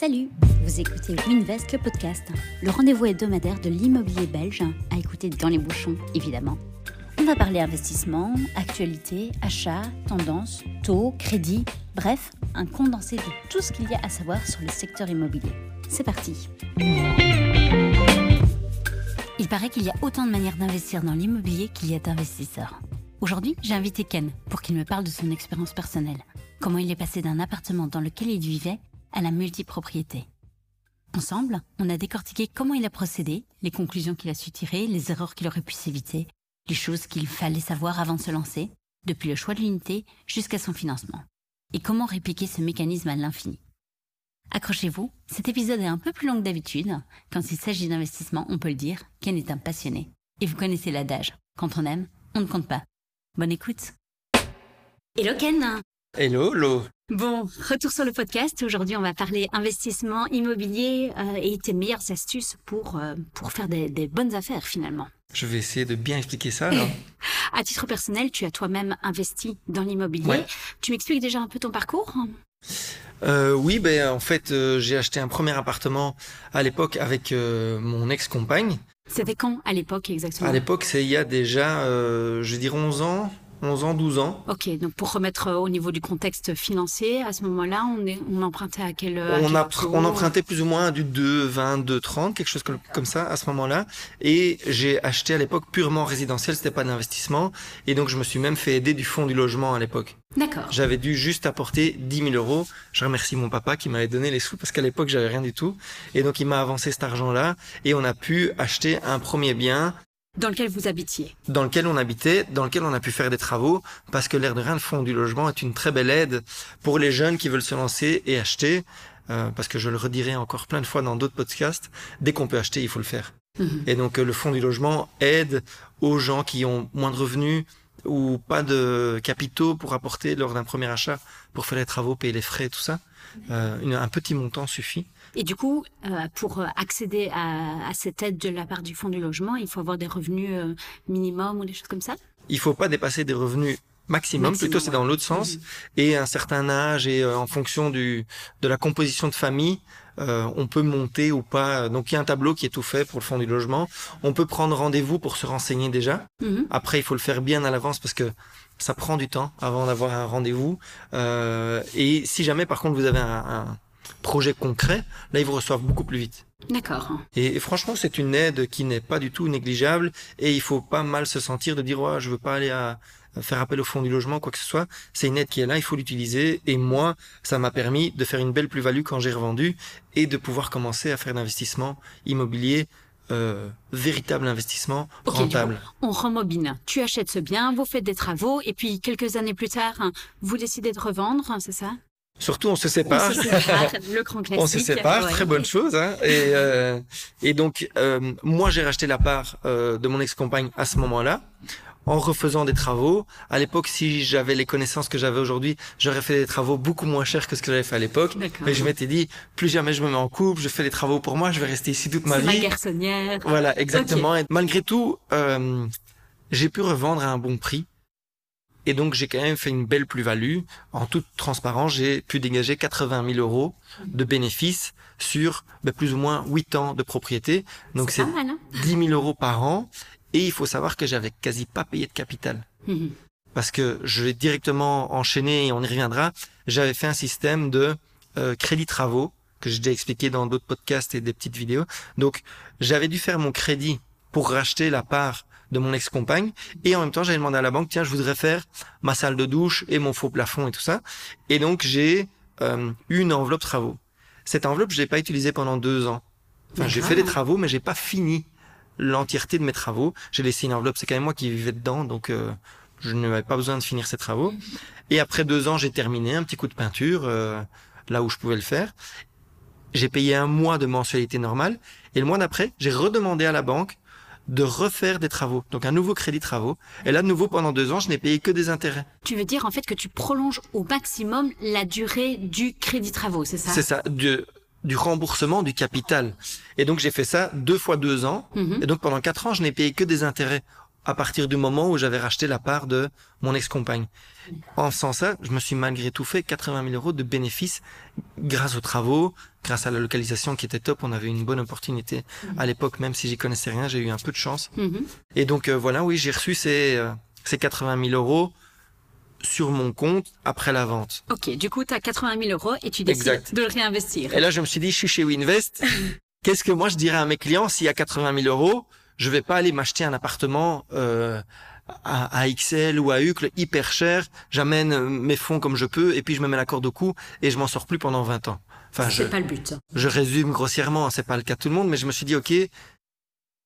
Salut, vous écoutez Winvest, le podcast, le rendez-vous hebdomadaire de l'immobilier belge, à écouter dans les bouchons, évidemment. On va parler investissement, actualité, achat, tendance, taux, crédit, bref, un condensé de tout ce qu'il y a à savoir sur le secteur immobilier. C'est parti. Il paraît qu'il y a autant de manières d'investir dans l'immobilier qu'il y a d'investisseurs. Aujourd'hui, j'ai invité Ken pour qu'il me parle de son expérience personnelle, comment il est passé d'un appartement dans lequel il vivait à la multipropriété. Ensemble, on a décortiqué comment il a procédé, les conclusions qu'il a su tirer, les erreurs qu'il aurait pu s'éviter, les choses qu'il fallait savoir avant de se lancer, depuis le choix de l'unité jusqu'à son financement, et comment répliquer ce mécanisme à l'infini. Accrochez-vous, cet épisode est un peu plus long que d'habitude. Quand il s'agit d'investissement, on peut le dire, Ken est un passionné. Et vous connaissez l'adage, quand on aime, on ne compte pas. Bonne écoute. Hello Ken Hello, Lo. Bon, retour sur le podcast. Aujourd'hui, on va parler investissement immobilier euh, et tes meilleures astuces pour, euh, pour faire des, des bonnes affaires finalement. Je vais essayer de bien expliquer ça. Alors. À titre personnel, tu as toi-même investi dans l'immobilier. Ouais. Tu m'expliques déjà un peu ton parcours? Euh, oui, ben en fait, j'ai acheté un premier appartement à l'époque avec mon ex-compagne. C'était quand à l'époque exactement? À l'époque, c'est il y a déjà, je dirais 11 ans, 11 ans, 12 ans. Ok, donc pour remettre euh, au niveau du contexte financier, à ce moment-là, on, est, on empruntait à quel à On, quel a, taux on empruntait plus ou moins du 2, 20, 2, 30, quelque chose comme, comme ça à ce moment-là. Et j'ai acheté à l'époque purement résidentiel, c'était pas d'investissement. Et donc, je me suis même fait aider du fonds du logement à l'époque. D'accord. J'avais dû juste apporter 10 000 euros. Je remercie mon papa qui m'avait donné les sous parce qu'à l'époque, j'avais rien du tout. Et donc, il m'a avancé cet argent-là et on a pu acheter un premier bien Dans lequel vous habitiez. dans lequel on habitait, dans lequel on a pu faire des travaux parce que l'air de rien, le fonds du logement est une très belle aide pour les jeunes qui veulent se lancer et acheter. euh, parce que je le redirai encore plein de fois dans d'autres podcasts, dès qu'on peut acheter, il faut le faire. Mhm. Et donc euh, le fonds du logement aide aux gens qui ont moins de revenus ou pas de capitaux pour apporter lors d'un premier achat, pour faire les travaux, payer les frais, tout ça. Euh, une- un petit montant suffit. Et du coup, euh, pour euh, accéder à, à cette aide de la part du fonds du logement, il faut avoir des revenus euh, minimum ou des choses comme ça? Il faut pas dépasser des revenus maximum, Maximum, plutôt c'est ouais. dans l'autre sens, Mhm. et un certain âge et euh, en fonction du de la composition de famille, euh, on peut monter ou pas. Donc il y a un tableau qui est tout fait pour le fonds du logement. On peut prendre rendez-vous pour se renseigner déjà. Mhm. Après, il faut le faire bien à l'avance parce que ça prend du temps avant d'avoir un rendez-vous. Euh, et si jamais, par contre, vous avez un, un projet concret, là, ils vous reçoivent beaucoup plus vite. D'accord. Et, et franchement, c'est une aide qui n'est pas du tout négligeable et il faut pas mal se sentir de dire, ouais, je veux pas aller à, faire appel au fonds du logement, quoi que ce soit. C'est une aide qui est là, il faut l'utiliser. Et moi, ça m'a permis de faire une belle plus-value quand j'ai revendu et de pouvoir commencer à faire d'investissement immobilier, euh, véritable investissement rentable. On rembobine. Tu achètes ce bien, vous faites des travaux, et puis quelques années plus tard, hein, vous décidez de revendre, c'est ça? Surtout, on se On sépare. se sépare, le grand classique. On se sépare, Ouais. très bonne chose. Hein. Et, euh, et donc, euh, moi, j'ai racheté la part euh, de mon ex-compagne à ce moment-là, en refaisant des travaux. À l'époque, si j'avais les connaissances que j'avais aujourd'hui, j'aurais fait des travaux beaucoup moins chers que ce que j'avais fait à l'époque. Mais je m'étais dit, plus jamais je me mets en couple, je fais les travaux pour moi, je vais rester ici toute ma C'est ma vie. garçonnière. Voilà, exactement. Et malgré tout, euh, j'ai pu revendre à un bon prix. Et donc, j'ai quand même fait une belle plus-value. En toute transparence, j'ai pu dégager 80 000 euros de bénéfices sur ben, plus ou moins 8 ans de propriété. Donc, c'est c'est pas mal, hein 10 000 euros par an. Et il faut savoir que j'avais quasi pas payé de capital. Mhm. Parce que je l'ai directement enchaîné et on y reviendra. J'avais fait un système de euh, crédit travaux que j'ai déjà expliqué dans d'autres podcasts et des petites vidéos. Donc, j'avais dû faire mon crédit pour racheter la part de mon ex-compagne. Et en même temps, j'avais demandé à la banque, tiens, je voudrais faire ma salle de douche et mon faux plafond et tout ça. Et donc, j'ai euh, eu une enveloppe travaux. Cette enveloppe, je l'ai pas utilisée pendant deux ans. Enfin, j'ai fait des travaux, mais j'ai pas fini l'entièreté de mes travaux. J'ai laissé une enveloppe, c'est quand même moi qui vivais dedans, donc euh, je n'avais pas besoin de finir ces travaux. Et après deux ans, j'ai terminé un petit coup de peinture euh, là où je pouvais le faire. J'ai payé un mois de mensualité normale et le mois d'après, j'ai redemandé à la banque de refaire des travaux, donc un nouveau crédit travaux. Et là, de nouveau, pendant deux ans, je n'ai payé que des intérêts. Tu veux dire en fait que tu prolonges au maximum la durée du crédit travaux, c'est ça? C'est ça, du, du remboursement du capital. Et donc, j'ai fait ça deux fois deux ans. Mhm. Et donc, pendant quatre ans, je n'ai payé que des intérêts à partir du moment où j'avais racheté la part de mon ex-compagne. En faisant ça, je me suis malgré tout fait 80 000 euros de bénéfices grâce aux travaux, grâce à la localisation qui était top. On avait une bonne opportunité à l'époque, même si j'y connaissais rien, j'ai eu un peu de chance. Mhm. Et donc euh, voilà, oui, j'ai reçu ces, euh, ces 80 000 euros sur mon compte après la vente. Ok, du coup, tu as 80 000 euros et tu décides Exact. de le réinvestir. Et là, je me suis dit, je suis chez Winvest. Qu'est-ce que moi je dirais à mes clients s'il y a 80 000 euros Je vais pas aller m'acheter un appartement euh, à, à XL ou à Uccle hyper cher. J'amène euh, mes fonds comme je peux et puis je me mets la corde au cou et je m'en sors plus pendant 20 ans. Enfin, je, C'est pas le but. je résume grossièrement, c'est pas le cas de tout le monde, mais je me suis dit, ok,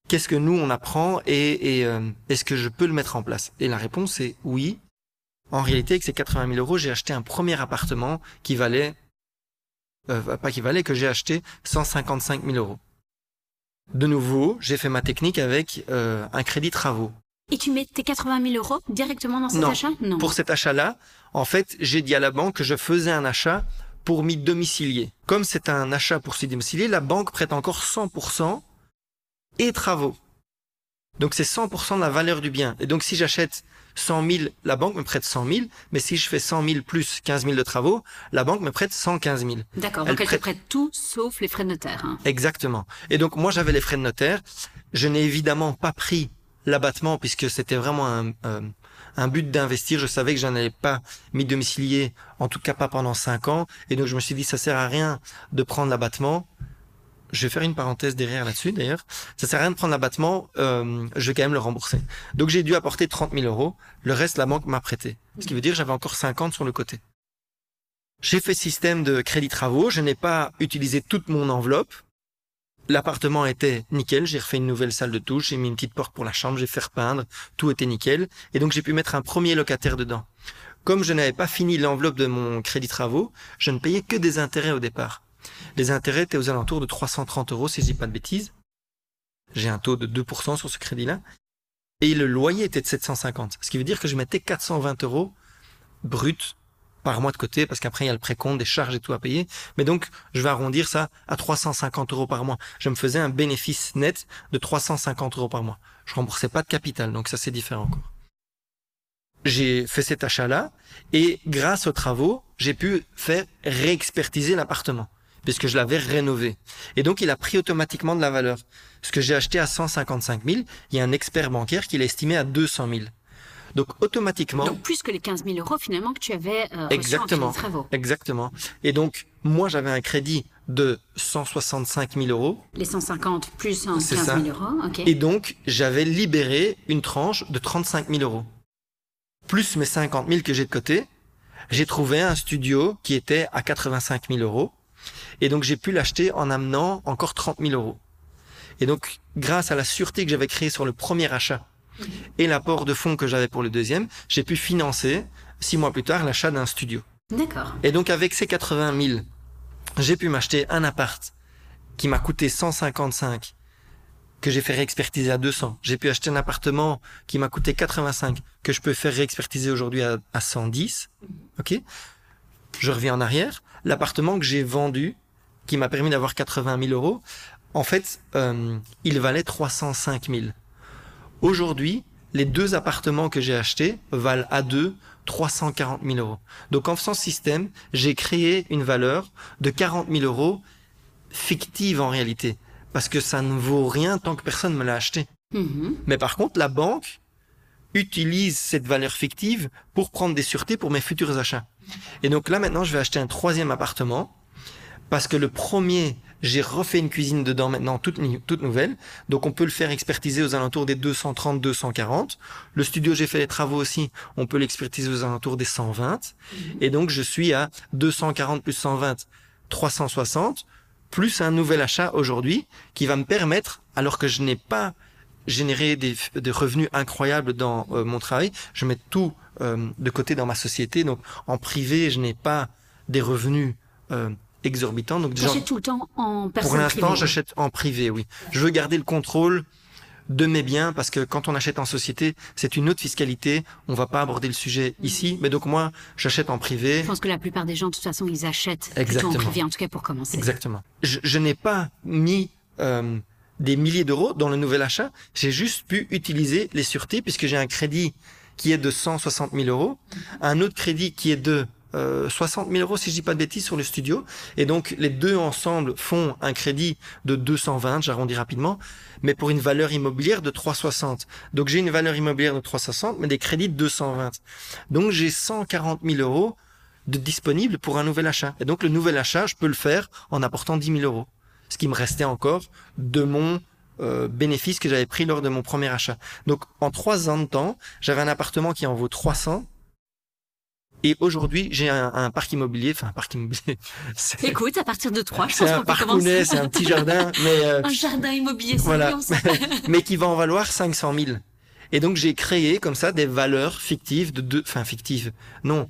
qu'est-ce que nous on apprend et, et, euh, est-ce que je peux le mettre en place? Et la réponse est oui. En réalité, avec ces 80 000 euros, j'ai acheté un premier appartement qui valait, euh, pas qui valait, que j'ai acheté 155 000 euros. De nouveau, j'ai fait ma technique avec euh, un crédit travaux. Et tu mets tes 80 000 euros directement dans cet Non. achat? Non. Pour cet achat-là, en fait, j'ai dit à la banque que je faisais un achat pour m'y domicilier. Comme c'est un achat pour s'y domicilier, la banque prête encore 100% et travaux. Donc c'est 100% de la valeur du bien. Et donc si j'achète 100 000, la banque me prête 100 000, mais si je fais 100 000 plus 15 000 de travaux, la banque me prête 115 000. D'accord, donc elle te prête- prête tout sauf les frais de notaire. hein. Exactement. Et donc moi j'avais les frais de notaire. Je n'ai évidemment pas pris l'abattement puisque c'était vraiment un, euh, un but d'investir. Je savais que je n'allais pas m'y domicilier, en tout cas pas pendant cinq ans. Et donc je me suis dit ça sert à rien de prendre l'abattement. Je vais faire une parenthèse derrière là-dessus d'ailleurs. Ça sert à rien de prendre l'abattement. euh, je vais quand même le rembourser. Donc j'ai dû apporter 30 000 euros. Le reste la banque m'a prêté. Ce qui veut dire j'avais encore 50 sur le côté. J'ai fait système de crédit travaux. Je n'ai pas utilisé toute mon enveloppe. L'appartement était nickel, j'ai refait une nouvelle salle de touche, j'ai mis une petite porte pour la chambre, j'ai fait repeindre, tout était nickel. Et donc j'ai pu mettre un premier locataire dedans. Comme je n'avais pas fini l'enveloppe de mon crédit travaux, je ne payais que des intérêts au départ. Les intérêts étaient aux alentours de 330 euros, si je dis pas de bêtises. J'ai un taux de 2% sur ce crédit-là. Et le loyer était de 750. Ce qui veut dire que je mettais 420 euros brut par mois de côté, parce qu'après il y a le précompte, des charges et tout à payer. Mais donc, je vais arrondir ça à 350 euros par mois. Je me faisais un bénéfice net de 350 euros par mois. Je remboursais pas de capital, donc ça c'est différent encore. J'ai fait cet achat-là, et grâce aux travaux, j'ai pu faire réexpertiser l'appartement, puisque je l'avais rénové. Et donc, il a pris automatiquement de la valeur. Ce que j'ai acheté à 155 000, il y a un expert bancaire qui l'a estimé à 200 000. Donc, automatiquement... Donc plus que les 15 000 euros finalement que tu avais euh, en Exactement. crédit travaux. Exactement. Et donc, moi, j'avais un crédit de 165 000 euros. Les 150 plus un C'est 15 ça. 000 euros, ok. Et donc, j'avais libéré une tranche de 35 000 euros. Plus mes 50 000 que j'ai de côté, j'ai trouvé un studio qui était à 85 000 euros. Et donc, j'ai pu l'acheter en amenant encore 30 000 euros. Et donc, grâce à la sûreté que j'avais créée sur le premier achat et l'apport de fonds que j'avais pour le deuxième, j'ai pu financer, six mois plus tard, l'achat d'un studio. D'accord. Et donc avec ces 80 000, j'ai pu m'acheter un appart qui m'a coûté 155, que j'ai fait réexpertiser à 200. J'ai pu acheter un appartement qui m'a coûté 85, que je peux faire réexpertiser aujourd'hui à, à 110. Ok? Je reviens en arrière. L'appartement que j'ai vendu, qui m'a permis d'avoir 80 000 euros, en fait, euh, il valait 305 000. Aujourd'hui, les deux appartements que j'ai achetés valent à deux 340 000 euros. Donc en faisant ce système, j'ai créé une valeur de 40 000 euros fictive en réalité. Parce que ça ne vaut rien tant que personne ne me l'a acheté. Mhm. Mais par contre, la banque utilise cette valeur fictive pour prendre des sûretés pour mes futurs achats. Et donc là, maintenant, je vais acheter un troisième appartement parce que le premier, j'ai refait une cuisine dedans maintenant, toute, toute nouvelle. Donc on peut le faire expertiser aux alentours des 230, 240. Le studio, j'ai fait les travaux aussi, on peut l'expertiser aux alentours des 120. Et donc je suis à 240 plus 120, 360, plus un nouvel achat aujourd'hui qui va me permettre, alors que je n'ai pas généré des, des revenus incroyables dans euh, mon travail, je mets tout euh, de côté dans ma société. Donc en privé, je n'ai pas des revenus euh, exorbitants. Donc déjà, tout le temps en pour l'instant, j'achète en privé, oui. Je veux garder le contrôle de mes biens parce que quand on achète en société, c'est une autre fiscalité. On va pas aborder le sujet ici, mais donc moi, j'achète en privé. Je pense que la plupart des gens, de toute façon, ils achètent plutôt en Exactement. privé, en tout cas pour commencer. Exactement. Je, je n'ai pas mis euh, des milliers d'euros dans le nouvel achat. J'ai juste pu utiliser les sûretés puisque j'ai un crédit qui est de 160 000 euros, un autre crédit qui est de euh, 60 000 euros si je dis pas de bêtises sur le studio. Et donc les deux ensemble font un crédit de 220, j'arrondis rapidement, mais pour une valeur immobilière de 360. Donc j'ai une valeur immobilière de 360, mais des crédits de 220. Donc j'ai 140 000 euros de disponible pour un nouvel achat. Et donc le nouvel achat, je peux le faire en apportant 10 000 euros. Ce qui me restait encore de mon euh, bénéfice que j'avais pris lors de mon premier achat. Donc en trois ans de temps, j'avais un appartement qui en vaut 300 et aujourd'hui, j'ai un, parc immobilier, enfin un parc immobilier. Écoute, à partir de trois, je pense C'est un parcounet, c'est un petit jardin, mais euh, un jardin immobilier, voilà, mais qui va en valoir 500 000. Et donc j'ai créé comme ça des valeurs fictives de deux, enfin fictives. Non,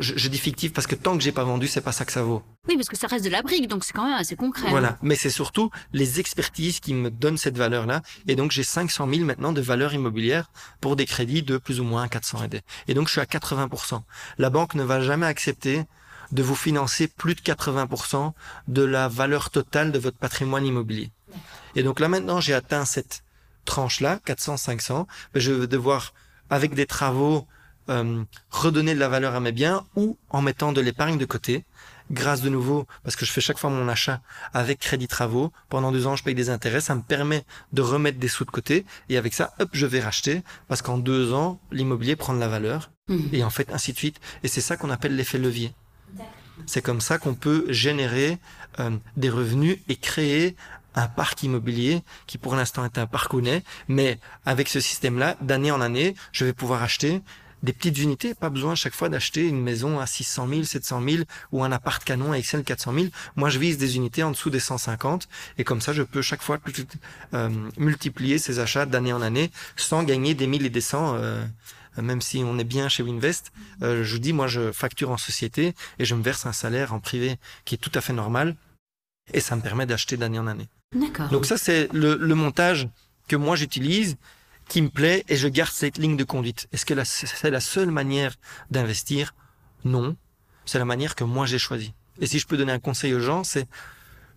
je, dis fictif parce que tant que j'ai pas vendu, c'est pas ça que ça vaut. Oui, parce que ça reste de la brique, donc c'est quand même assez concret. Voilà, mais c'est surtout les expertises qui me donnent cette valeur-là. Et donc j'ai 500 000 maintenant de valeur immobilière pour des crédits de plus ou moins 400 aides. Et donc je suis à 80%. La banque ne va jamais accepter de vous financer plus de 80% de la valeur totale de votre patrimoine immobilier. Et donc là maintenant j'ai atteint cette tranche-là, 400-500. Je vais devoir, avec des travaux, euh, redonner de la valeur à mes biens ou en mettant de l'épargne de côté. Grâce de nouveau, parce que je fais chaque fois mon achat avec crédit travaux, pendant deux ans je paye des intérêts, ça me permet de remettre des sous de côté, et avec ça, hop, je vais racheter, parce qu'en deux ans, l'immobilier prend de la valeur, mmh. et en fait, ainsi de suite. Et c'est ça qu'on appelle l'effet levier. C'est comme ça qu'on peut générer euh, des revenus et créer un parc immobilier qui pour l'instant est un parc honnête, mais avec ce système-là, d'année en année, je vais pouvoir acheter des petites unités, pas besoin chaque fois d'acheter une maison à 600 000, 700 000 ou un appart canon à Excel 400 000. Moi, je vise des unités en dessous des 150 et comme ça, je peux chaque fois euh, multiplier ces achats d'année en année sans gagner des 1000 et des 100. Euh, même si on est bien chez Winvest, euh, je vous dis, moi, je facture en société et je me verse un salaire en privé qui est tout à fait normal et ça me permet d'acheter d'année en année. D'accord. Donc ça, c'est le, le montage que moi j'utilise qui me plaît et je garde cette ligne de conduite. Est-ce que c'est la seule manière d'investir? Non. C'est la manière que moi j'ai choisie. Et si je peux donner un conseil aux gens, c'est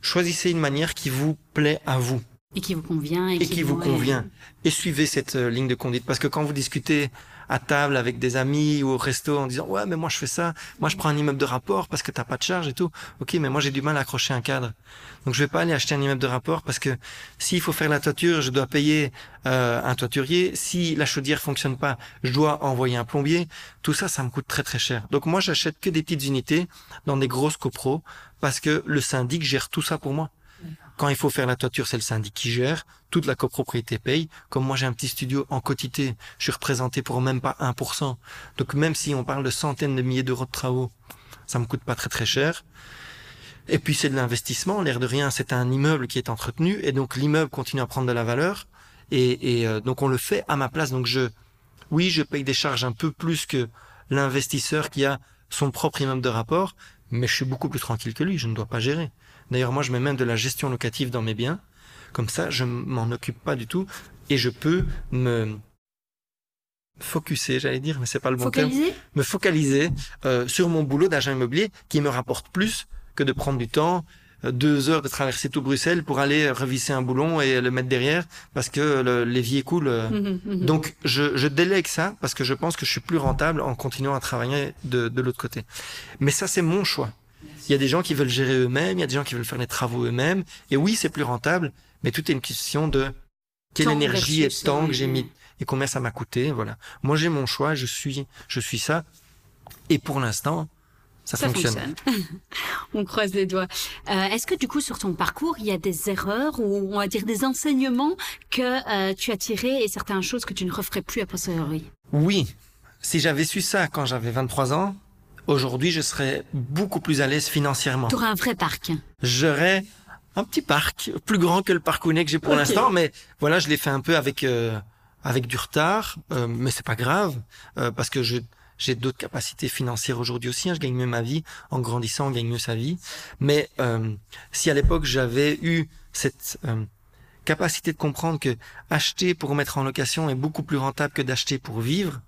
choisissez une manière qui vous plaît à vous. Et qui vous convient. Et, qui, vous convient. Et suivez cette euh, ligne de conduite. Parce que quand vous discutez à table avec des amis ou au resto en disant ouais mais moi je fais ça, moi je prends un immeuble de rapport parce que t'as pas de charge et tout. Ok mais moi j'ai du mal à accrocher un cadre, donc je vais pas aller acheter un immeuble de rapport parce que s'il faut faire la toiture je dois payer euh, un toiturier, si la chaudière fonctionne pas je dois envoyer un plombier. Tout ça ça me coûte très très cher. Donc moi j'achète que des petites unités dans des grosses copros parce que le syndic gère tout ça pour moi. Quand il faut faire la toiture, c'est le syndic qui gère. Toute la copropriété paye. Comme moi, j'ai un petit studio en quotité, je suis représenté pour même pas 1%. Donc même si on parle de centaines de milliers d'euros de travaux, ça me coûte pas très très cher. Et puis c'est de l'investissement. L'air de rien, c'est un immeuble qui est entretenu et donc l'immeuble continue à prendre de la valeur. Et, euh, donc on le fait à ma place. Donc je, oui, je paye des charges un peu plus que l'investisseur qui a son propre immeuble de rapport, mais je suis beaucoup plus tranquille que lui. Je ne dois pas gérer. D'ailleurs, moi, je mets même de la gestion locative dans mes biens. Comme ça, je m'en occupe pas du tout et je peux me focuser, j'allais dire, mais c'est pas le bon terme. Me focaliser euh, sur mon boulot d'agent immobilier qui me rapporte plus que de prendre du temps, euh, deux heures de traverser tout Bruxelles pour aller revisser un boulon et le mettre derrière parce que l'évier coule. Euh. Mmh, mmh, mmh. Donc je, je délègue ça parce que je pense que je suis plus rentable en continuant à travailler de, de l'autre côté. Mais ça c'est mon choix. Il y a des gens qui veulent gérer eux-mêmes, il y a des gens qui veulent faire les travaux eux-mêmes. Et oui, c'est plus rentable, mais tout est une question de quelle énergie et temps que j'ai mis et combien ça m'a coûté. Voilà. Moi, j'ai mon choix, je suis, je suis ça. Et pour l'instant, ça, fonctionne. on croise les doigts. Euh, Est-ce que du coup, sur ton parcours, il y a des erreurs ou on va dire des enseignements que euh, tu as tirés et certaines choses que tu ne referais plus a posteriori? Oui. Si j'avais su ça quand j'avais 23 ans, aujourd'hui, je serais beaucoup plus à l'aise financièrement. Tu aurais un vrai parc. J'aurais un petit parc, plus grand que le parc Ounet que j'ai pour l'instant, mais voilà, je l'ai fait un peu avec euh, avec du retard, euh, mais c'est pas grave euh, parce que je j'ai d'autres capacités financières aujourd'hui aussi. Hein, je gagne mieux ma vie en grandissant, on gagne mieux sa vie. Mais euh, si à l'époque j'avais eu cette capacité de comprendre que acheter pour mettre en location est beaucoup plus rentable que d'acheter pour vivre,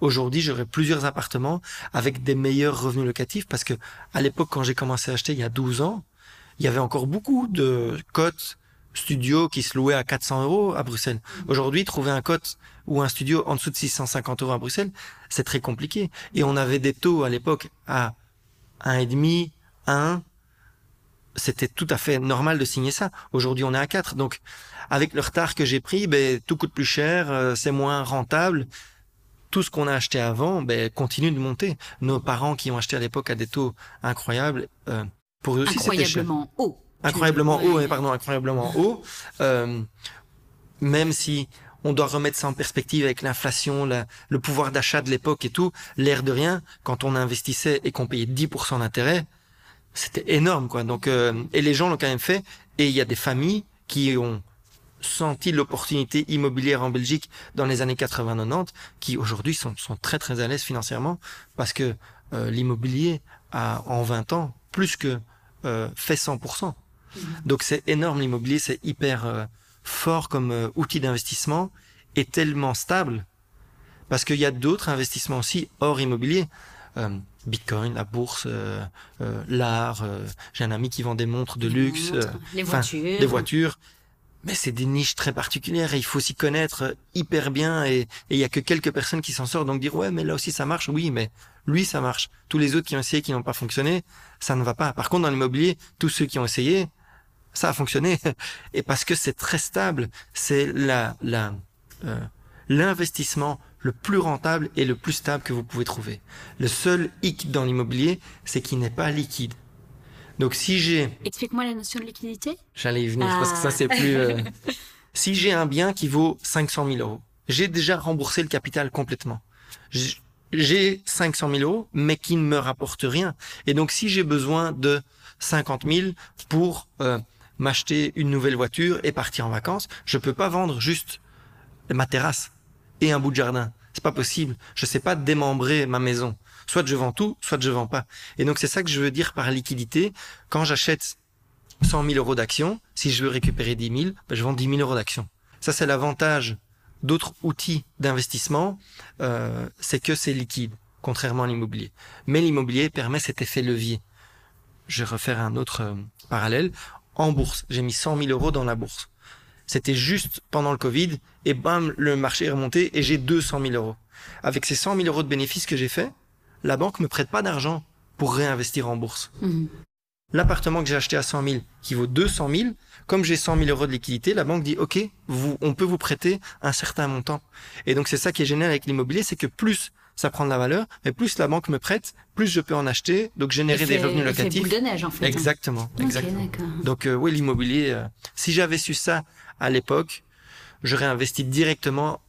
Aujourd'hui, j'aurais plusieurs appartements avec des meilleurs revenus locatifs parce que à l'époque, quand j'ai commencé à acheter il y a 12 ans, il y avait encore beaucoup de cotes studios qui se louaient à 400 euros à Bruxelles. Aujourd'hui, trouver un cote ou un studio en dessous de 650 euros à Bruxelles, c'est très compliqué. Et on avait des taux à l'époque à 1,5, 1. C'était tout à fait normal de signer ça. Aujourd'hui, on est à 4. Donc, avec le retard que j'ai pris, ben, tout coûte plus cher, euh, c'est moins rentable. Tout ce qu'on a acheté avant, ben, continue de monter. Nos parents qui ont acheté à l'époque à des taux incroyables, euh, pour eux aussi, c'était cher. Incroyablement haut. Incroyablement haut, pardon, incroyablement haut. Euh, même si on doit remettre ça en perspective avec l'inflation, le pouvoir d'achat de l'époque et tout, l'air de rien, quand on investissait et qu'on payait 10% d'intérêt, c'était énorme, quoi. Donc, euh, et les gens l'ont quand même fait. Et il y a des familles qui ont senti l'opportunité immobilière en Belgique dans les années 80-90, qui aujourd'hui sont, sont très très à l'aise financièrement parce que euh, l'immobilier a en 20 ans plus que euh, fait 100%. Mhm. Donc c'est énorme l'immobilier, c'est hyper euh, fort comme euh, outil d'investissement et tellement stable parce qu'il y a d'autres investissements aussi hors immobilier. Bitcoin, la bourse, l'art. J'ai un ami qui vend des montres de luxe, les voitures, des voitures mais c'est des niches très particulières et il faut s'y connaître hyper bien et il y a que quelques personnes qui s'en sortent. Donc dire ouais mais là aussi ça marche. Oui mais lui ça marche. Tous les autres qui ont essayé qui n'ont pas fonctionné ça ne va pas. Par contre dans l'immobilier tous ceux qui ont essayé ça a fonctionné. Et parce que c'est très stable c'est la la euh, l'investissement le plus rentable et le plus stable que vous pouvez trouver. Le seul hic dans l'immobilier c'est qu'il n'est pas liquide donc si j'ai... Explique-moi la notion de liquidité. J'allais y venir parce que ça c'est plus... Euh, si j'ai un bien qui vaut 500 000 euros, j'ai déjà remboursé le capital complètement. J'ai 500 000 euros, mais qui ne me rapporte rien. Et donc si j'ai besoin de 50 000 pour euh, m'acheter une nouvelle voiture et partir en vacances, je peux pas vendre juste ma terrasse et un bout de jardin. C'est pas possible. Je sais pas démembrer ma maison. Soit je vends tout, soit je vends pas. Et donc c'est ça que je veux dire par liquidité. Quand j'achète 100 000 euros d'actions, si je veux récupérer 10 000, ben je vends 10 000 euros d'actions. Ça c'est l'avantage d'autres outils d'investissement, euh, c'est que c'est liquide, contrairement à l'immobilier. Mais l'immobilier permet cet effet levier. Je vais refaire un autre euh, parallèle. En bourse, j'ai mis 100 000 euros dans la bourse. C'était juste pendant le Covid, et bam, le marché est remonté et j'ai 200 000 euros. Avec ces 100 000 euros de bénéfices que j'ai fait, la banque me prête pas d'argent pour réinvestir en bourse. Mhm. L'appartement que j'ai acheté à 100 000, qui vaut 200 000, comme j'ai 100 000 euros de liquidité, la banque dit OK, vous, on peut vous prêter un certain montant. Et donc c'est ça qui est génial avec l'immobilier, c'est que plus ça prend de la valeur, mais plus la banque me prête, plus je peux en acheter, donc générer des revenus locatifs. Boule de neige en fait. Hein. Exactement, exactement. donc euh, oui, l'immobilier. Euh, si j'avais su ça à l'époque, j'aurais investi directement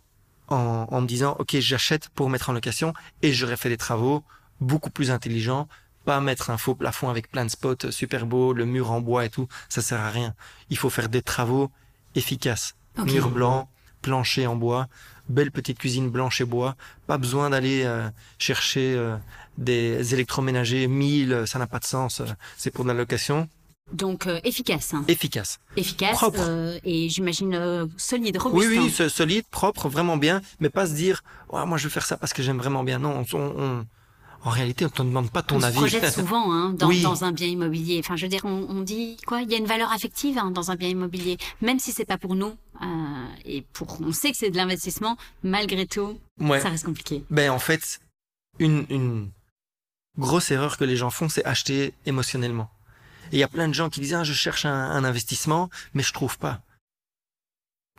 en, me disant, OK, j'achète pour mettre en location et j'aurais fait des travaux beaucoup plus intelligents, pas mettre un faux plafond avec plein de spots super beaux, le mur en bois et tout, ça sert à rien. Il faut faire des travaux efficaces. Mur blanc, plancher en bois, belle petite cuisine blanche et bois, pas besoin d'aller euh, chercher euh, des électroménagers 1000, ça n'a pas de sens, euh, c'est pour de la location. Donc euh, efficace. Hein. Efficace. Efficace. Propre. Euh, et j'imagine euh, solide, robuste. Oui, oui, solide, propre, vraiment bien, mais pas se dire, oh, moi je veux faire ça parce que j'aime vraiment bien. Non, on, on, en réalité, on te demande pas ton on avis. On se projette souvent hein, dans, dans, un bien immobilier. Enfin, je veux dire, on, on dit quoi? Il y a une valeur affective hein, dans un bien immobilier, même si c'est pas pour nous. Euh, et pour, on sait que c'est de l'investissement, malgré tout, ça reste compliqué. Ben en fait, une, une grosse erreur que les gens font, c'est acheter émotionnellement. Et il y a plein de gens qui disent, ah, je cherche un, investissement, mais je trouve pas.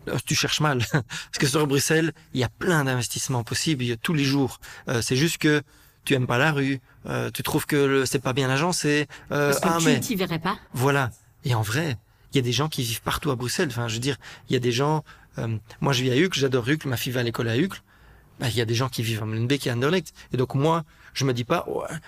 Euh, tu cherches mal. Parce que sur Bruxelles, il y a plein d'investissements possibles, il y a tous les jours. Euh, c'est juste que tu aimes pas la rue, euh, tu trouves que c'est pas bien agencé. Euh, Parce que ah, tu mais... t'y verrais pas. Voilà. Et en vrai, il y a des gens qui vivent partout à Bruxelles. Enfin, je veux dire, il y a des gens. Euh, moi, je vis à Uccle, j'adore Uccle, ma fille va à l'école à Uccle. Bah, il y a des gens qui vivent à Molenbeek et à Anderlecht. Et donc moi, je me dis pas,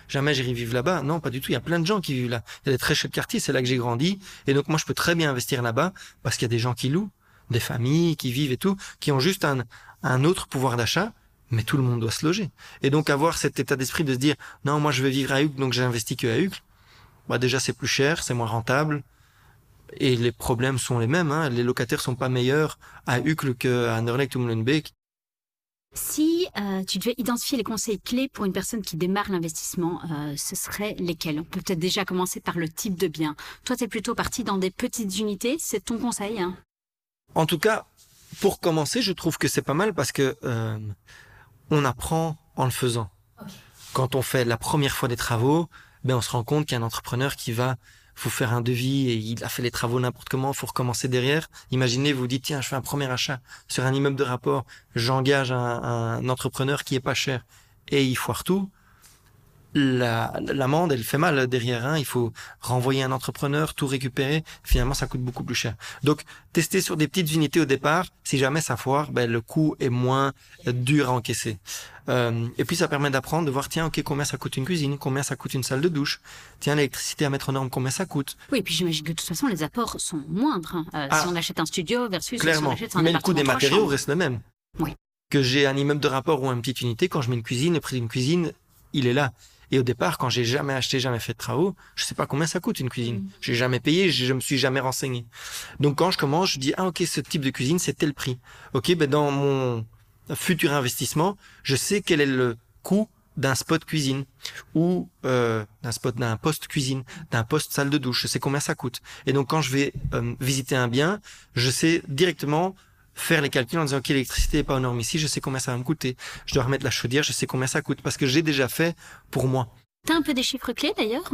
jamais j'irai vivre là-bas. Non, pas du tout. Il y a plein de gens qui vivent là. Il y a des très chouettes quartiers, c'est là que j'ai grandi. Et donc moi, je peux très bien investir là-bas parce qu'il y a des gens qui louent, des familles qui vivent et tout, qui ont juste un, un autre pouvoir d'achat. Mais tout le monde doit se loger. Et donc avoir cet état d'esprit de se dire, non, moi je veux vivre à Uccle, donc j'investis que à Uccle. Bah déjà c'est plus cher, c'est moins rentable. Et les problèmes sont les mêmes. Hein. Les locataires sont pas meilleurs à Uccle qu'à Anderlecht ou. Si euh, tu devais identifier les conseils clés pour une personne qui démarre l'investissement, euh, ce serait lesquels? On peut peut-être déjà commencer par le type de bien. Toi, tu es plutôt parti dans des petites unités, c'est ton conseil hein? En tout cas, pour commencer, je trouve que c'est pas mal parce que euh, on apprend en le faisant. Quand on fait la première fois des travaux, ben on se rend compte qu'il y a un entrepreneur qui va vous faire un devis et il a fait les travaux n'importe comment, faut recommencer derrière. Imaginez, vous dites tiens, je fais un premier achat sur un immeuble de rapport, j'engage un, un entrepreneur qui est pas cher et il foire tout l'amende, elle fait mal derrière. Hein. Il faut renvoyer un entrepreneur, tout récupérer. Finalement, ça coûte beaucoup plus cher. Donc, tester sur des petites unités au départ. Si jamais ça foire, ben, le coût est moins dur à encaisser. Euh, et puis, ça permet d'apprendre, de voir, tiens, ok, combien ça coûte une cuisine, combien ça coûte une salle de douche. Tiens, l'électricité à mettre en norme, combien ça coûte. Oui, et puis j'imagine que de toute façon, les apports sont moindres. Hein. Euh, si ah. on achète un studio versus clairement. si on achète un Mais le coût des matériaux reste le même. Oui. Que j'ai un immeuble de rapport ou une petite unité, quand je mets une cuisine, le prix d'une cuisine, il est là. Et au départ, quand j'ai jamais acheté, jamais fait de travaux, je sais pas combien ça coûte une cuisine. Mm. J'ai jamais payé, je, me suis jamais renseigné. Donc quand je commence, je dis ah ok ce type de cuisine c'est tel prix. Ok ben dans mon futur investissement, je sais quel est le coût d'un spot cuisine ou euh, d'un spot d'un poste cuisine, d'un poste salle de douche. Je sais combien ça coûte. Et donc quand je vais euh, visiter un bien, je sais directement faire les calculs en disant ok l'électricité est pas aux normes ici, je sais combien ça va me coûter. Je dois remettre la chaudière, je sais combien ça coûte parce que j'ai déjà fait pour moi. T'as un peu des chiffres clés d'ailleurs?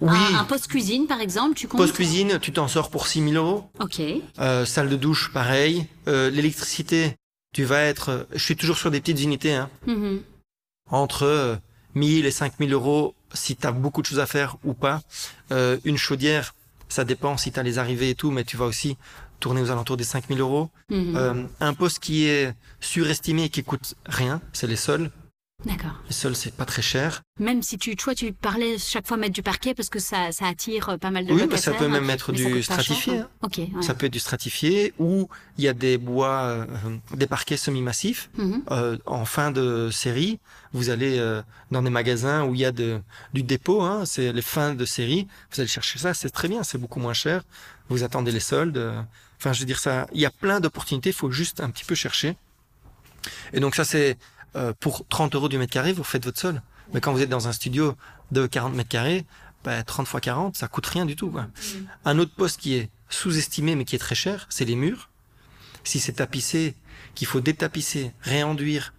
Oui. Un, poste cuisine, par exemple, tu comptes? Poste cuisine, tu t'en sors pour 6 000 euros. Ok. Euh, salle de douche, pareil. Euh, l'électricité, tu vas être. Je suis toujours sur des petites unités, hein. Mm-hmm. Entre euh, 1000 et 5000 euros si tu as beaucoup de choses à faire ou pas. Euh, une chaudière, ça dépend si tu as les arrivées et tout, mais tu vas aussi tourner aux alentours des 5000 euros. Mhm. Euh, un poste qui est surestimé et qui coûte rien, c'est les sols. D'accord. Les sols, c'est pas très cher. Même si tu, tu tu parlais chaque fois mettre du parquet parce que ça, ça attire euh, pas mal de Oui, mais ça peut même être du stratifié. Hein. Ok. Ça peut être du stratifié ou il y a des bois, euh, des parquets semi-massifs. Mhm. euh, en fin de série, vous allez euh, dans des magasins où il y a de, du dépôt, hein, c'est les fins de série. Vous allez chercher ça, c'est très bien, c'est beaucoup moins cher. Vous attendez les soldes. Enfin, je veux dire ça. Il y a plein d'opportunités. Il faut juste un petit peu chercher. Et donc ça, c'est euh, pour 30 euros du mètre carré, vous faites votre sol. Mais quand vous êtes dans un studio de 40 mètres carrés, bah, 30 fois 40, ça coûte rien du tout. Quoi. Mm. Un autre poste qui est sous-estimé mais qui est très cher, c'est les murs. Si c'est tapissé, qu'il faut détapisser, réenduire,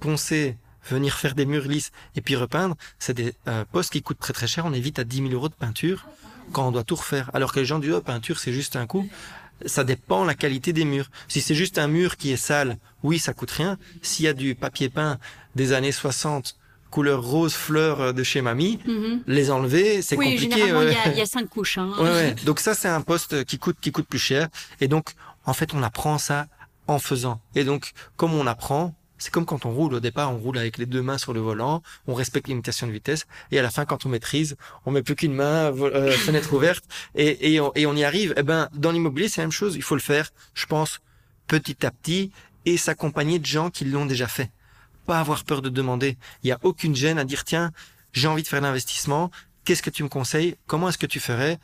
poncer, venir faire des murs lisses et puis repeindre, c'est des euh, postes qui coûtent très très cher. On évite à 10 000 euros de peinture quand on doit tout refaire. Alors que les gens disent, oh, peinture, c'est juste un coup ça dépend la qualité des murs. Si c'est juste un mur qui est sale, oui, ça coûte rien. S'il y a du papier peint des années 60, couleur rose fleur de chez mamie, mhm. les enlever, c'est oui, compliqué. Généralement, il y, a, cinq couches. Hein. Ouais, Donc ça, c'est un poste qui coûte, qui coûte plus cher. Et donc, en fait, on apprend ça en faisant. Et donc, comme on apprend, c'est comme quand on roule. Au départ, on roule avec les deux mains sur le volant, on respecte l'imitation de vitesse, et à la fin, quand on maîtrise, on met plus qu'une main, euh, fenêtre ouverte, et, et, on, et, on, y arrive. Eh ben, dans l'immobilier, c'est la même chose. Il faut le faire, je pense, petit à petit, et s'accompagner de gens qui l'ont déjà fait. Pas avoir peur de demander. Il n'y a aucune gêne à dire, tiens, j'ai envie de faire l'investissement, qu'est-ce que tu me conseilles? Comment est-ce que tu ferais?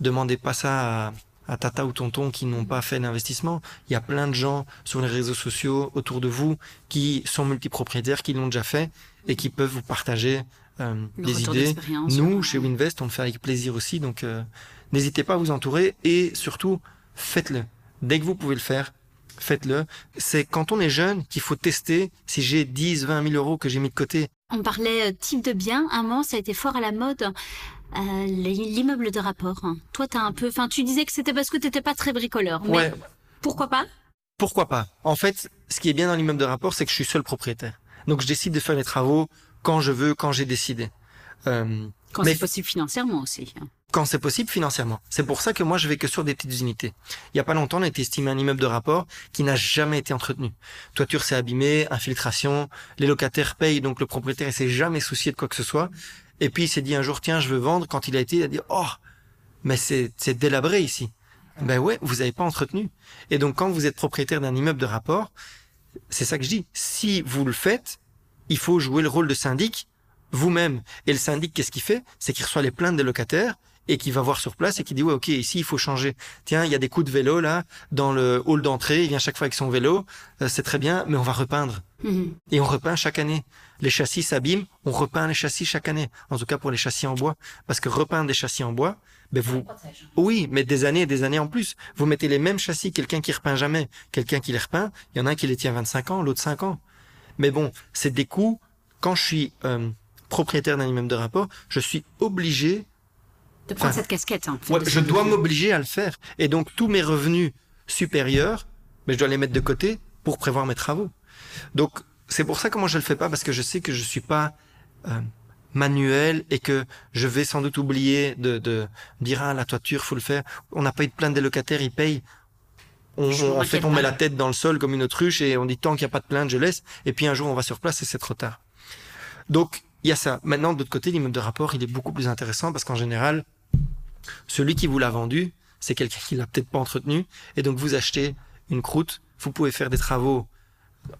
Demandez pas ça à à tata ou tonton qui n'ont pas fait d'investissement. Il y a plein de gens sur les réseaux sociaux autour de vous qui sont multipropriétaires, qui l'ont déjà fait et qui peuvent vous partager euh, des idées. Nous, chez Winvest, on le fait avec plaisir aussi. Donc, euh, n'hésitez pas à vous entourer et surtout, faites-le. Dès que vous pouvez le faire, faites-le. C'est quand on est jeune qu'il faut tester si j'ai 10, 20 000 euros que j'ai mis de côté. On parlait euh, type de bien. Un moment, ça a été fort à la mode. Euh, l'immeuble de rapport. Toi, t'as un peu, enfin, tu disais que c'était parce que t'étais pas très bricoleur. Mais ouais. Pourquoi pas? Pourquoi pas? En fait, ce qui est bien dans l'immeuble de rapport, c'est que je suis seul propriétaire. Donc, je décide de faire les travaux quand je veux, quand j'ai décidé. Euh, quand c'est possible financièrement aussi. Hein. Quand c'est possible financièrement. C'est pour ça que moi, je vais que sur des petites unités. Il y a pas longtemps, on a été estimé un immeuble de rapport qui n'a jamais été entretenu. Toiture s'est abîmée, infiltration, les locataires payent, donc le propriétaire ne s'est jamais soucié de quoi que ce soit. Et puis il s'est dit un jour, tiens, je veux vendre. Quand il a été, il a dit, oh, mais c'est, délabré ici. Ben ouais, vous n'avez pas entretenu. Et donc quand vous êtes propriétaire d'un immeuble de rapport, c'est ça que je dis. Si vous le faites, il faut jouer le rôle de syndic vous-même. Et le syndic, qu'est-ce qu'il fait? C'est qu'il reçoit les plaintes des locataires et qui va voir sur place et qui dit ouais ok ici il faut changer. Tiens il y a des coups de vélo là dans le hall d'entrée il vient chaque fois avec son vélo euh, c'est très bien mais on va repeindre. Mhm. et on repeint chaque année. Les châssis s'abîment on repeint les châssis chaque année. En tout cas pour les châssis en bois. Parce que repeindre des châssis en bois ben vous oui mais des années et des années en plus. Vous mettez les mêmes châssis quelqu'un qui repeint jamais quelqu'un qui les repeint il y en a un qui les tient 25 ans l'autre 5 ans. Mais bon c'est des coûts. Quand je suis euh, propriétaire d'un immeuble de rapport je suis obligé De prendre Enfin, cette casquette. hein, Ouais, de je dois m'obliger à le faire. Et donc, tous mes revenus supérieurs, mais je dois les mettre de côté pour prévoir mes travaux. Donc, c'est pour ça que moi, je le fais pas, parce que je sais que je suis pas euh, manuel et que je vais sans doute oublier de, de dire, ah, la toiture, faut le faire. On n'a pas eu de plainte des locataires, ils payent. On, on- en fait, on met la tête dans le sol comme une autruche et on dit, tant qu'il n'y a pas de plainte, je laisse. Et puis, un jour, on va sur place et c'est trop tard. Donc, il y a ça. Maintenant, de l'autre côté, l'immeuble de rapport, il est beaucoup plus intéressant parce qu'en général, celui qui vous l'a vendu, c'est quelqu'un qui l'a peut-être pas entretenu. Et donc, vous achetez une croûte, vous pouvez faire des travaux.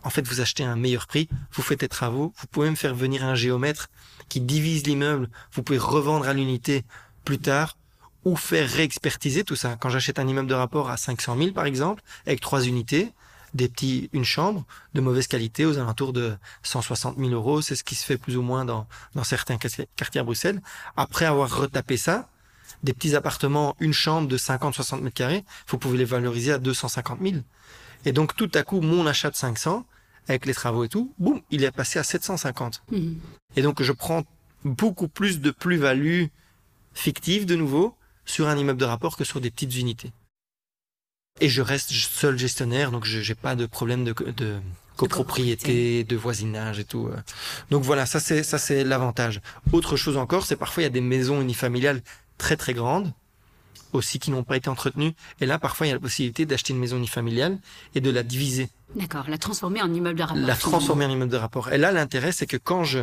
En fait, vous achetez un meilleur prix, vous faites des travaux, vous pouvez même faire venir un géomètre qui divise l'immeuble, vous pouvez revendre à l'unité plus tard ou faire réexpertiser tout ça. Quand j'achète un immeuble de rapport à 500 000, par exemple, avec trois unités, des petits, une chambre de mauvaise qualité aux alentours de 160 000 euros, c'est ce qui se fait plus ou moins dans, dans certains quartiers à Bruxelles. Après avoir retapé ça, des petits appartements, une chambre de 50-60 mètres carrés, vous pouvez les valoriser à 250 000. Et donc, tout à coup, mon achat de 500, avec les travaux et tout, boum, il est passé à 750. Mhm. Et donc, je prends beaucoup plus de plus-value fictive, de nouveau, sur un immeuble de rapport que sur des petites unités. Et je reste seul gestionnaire, donc je n'ai pas de problème de, de copropriété, de voisinage et tout. euh. Donc voilà, ça c'est ça c'est l'avantage. Autre chose encore, c'est parfois il y a des maisons unifamiliales très très grandes aussi qui n'ont pas été entretenues. Et là, parfois, il y a la possibilité d'acheter une maison unifamiliale et de la diviser D'accord, la transformer en immeuble de rapport. la transformer en immeuble de rapport. Et là, l'intérêt, c'est que quand je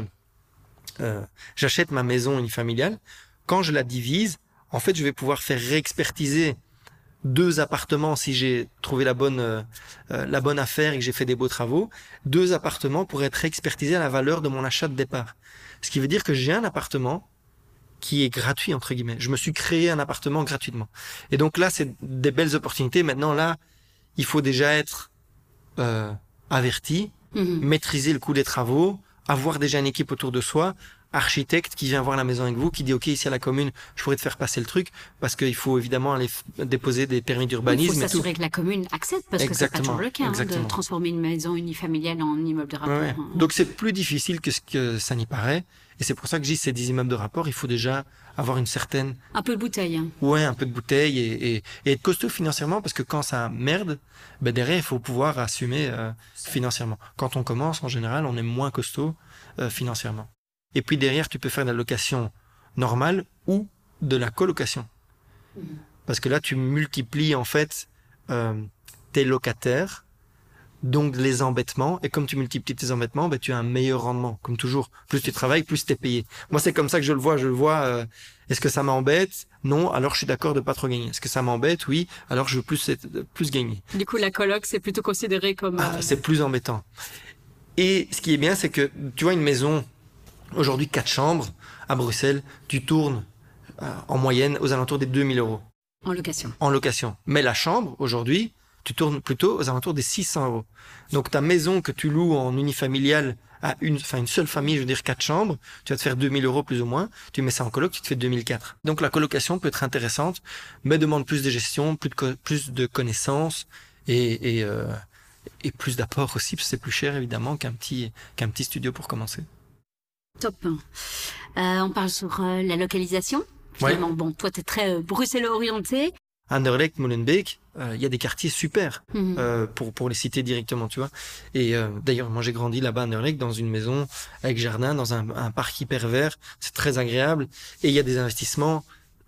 euh, j'achète ma maison unifamiliale, quand je la divise, en fait, je vais pouvoir faire réexpertiser deux appartements si j'ai trouvé la bonne euh, euh, la bonne affaire et que j'ai fait des beaux travaux. Deux appartements pourraient être réexpertisés à la valeur de mon achat de départ. Ce qui veut dire que j'ai un appartement qui est gratuit entre guillemets. Je me suis créé un appartement gratuitement. Et donc là, c'est des belles opportunités. Maintenant, là, il faut déjà être euh, averti, Mhm. maîtriser le coût des travaux, avoir déjà une équipe autour de soi, architecte qui vient voir la maison avec vous, qui dit ok ici à la commune, je pourrais te faire passer le truc, parce qu'il faut évidemment aller déposer des permis Il faut d'urbanisme et tout. s'assurer que la commune accepte parce que c'est pas toujours le cas hein, de transformer une maison unifamiliale en immeuble de rapport. Ouais, hein. Donc c'est plus difficile que ce que ça n'y paraît, et c'est pour ça que dis ces 10 immeubles de rapport, il faut déjà avoir une certaine Un peu de bouteille. hein. ouais un peu de bouteille et, et, et être costaud financièrement, parce que quand ça merde, ben derrière il faut pouvoir assumer euh, financièrement. Quand on commence, en général, on est moins costaud euh, financièrement. Et puis derrière, tu peux faire de la location normale ou de la colocation. Parce que là, tu multiplies en fait euh, tes locataires, donc les embêtements. Et comme tu multiplies tes embêtements, ben, tu as un meilleur rendement. Comme toujours, plus tu travailles, plus tu es payé. Moi, c'est comme ça que je le vois. Je le vois. euh, Est-ce que ça m'embête? Non. Alors, je suis d'accord de pas trop gagner. Est-ce que ça m'embête? Oui. Alors, je veux plus plus gagner. Du coup, la coloc, c'est plutôt considéré comme. Ah, euh, c'est plus embêtant. Et ce qui est bien, c'est que tu vois une maison, aujourd'hui quatre chambres, à Bruxelles, tu tournes euh, en moyenne aux alentours des 2000 euros en location. en location. Mais la chambre, aujourd'hui, tu tournes plutôt aux alentours des 600 euros. Donc ta maison que tu loues en unifamilial à une, enfin une seule famille, je veux dire quatre chambres, tu vas te faire 2000 euros plus ou moins. Tu mets ça en coloc, tu te fais 2004. Donc la colocation peut être intéressante, mais demande plus de gestion, plus de, plus de connaissances et, et, euh, et plus d'apport aussi, parce que c'est plus cher évidemment qu'un petit, qu'un petit studio pour commencer. Top. Euh, on parle sur euh, la localisation. Finalement, bon, toi, tu es très euh, Bruxelles orienté. Anderlecht, Molenbeek, euh, il y a des quartiers super. Mhm. euh, pour, pour les citer directement, tu vois. Et euh, d'ailleurs, moi j'ai grandi là-bas à Anderlecht, dans une maison avec jardin, dans un, un parc hyper vert. C'est très agréable. Et il y a des investissements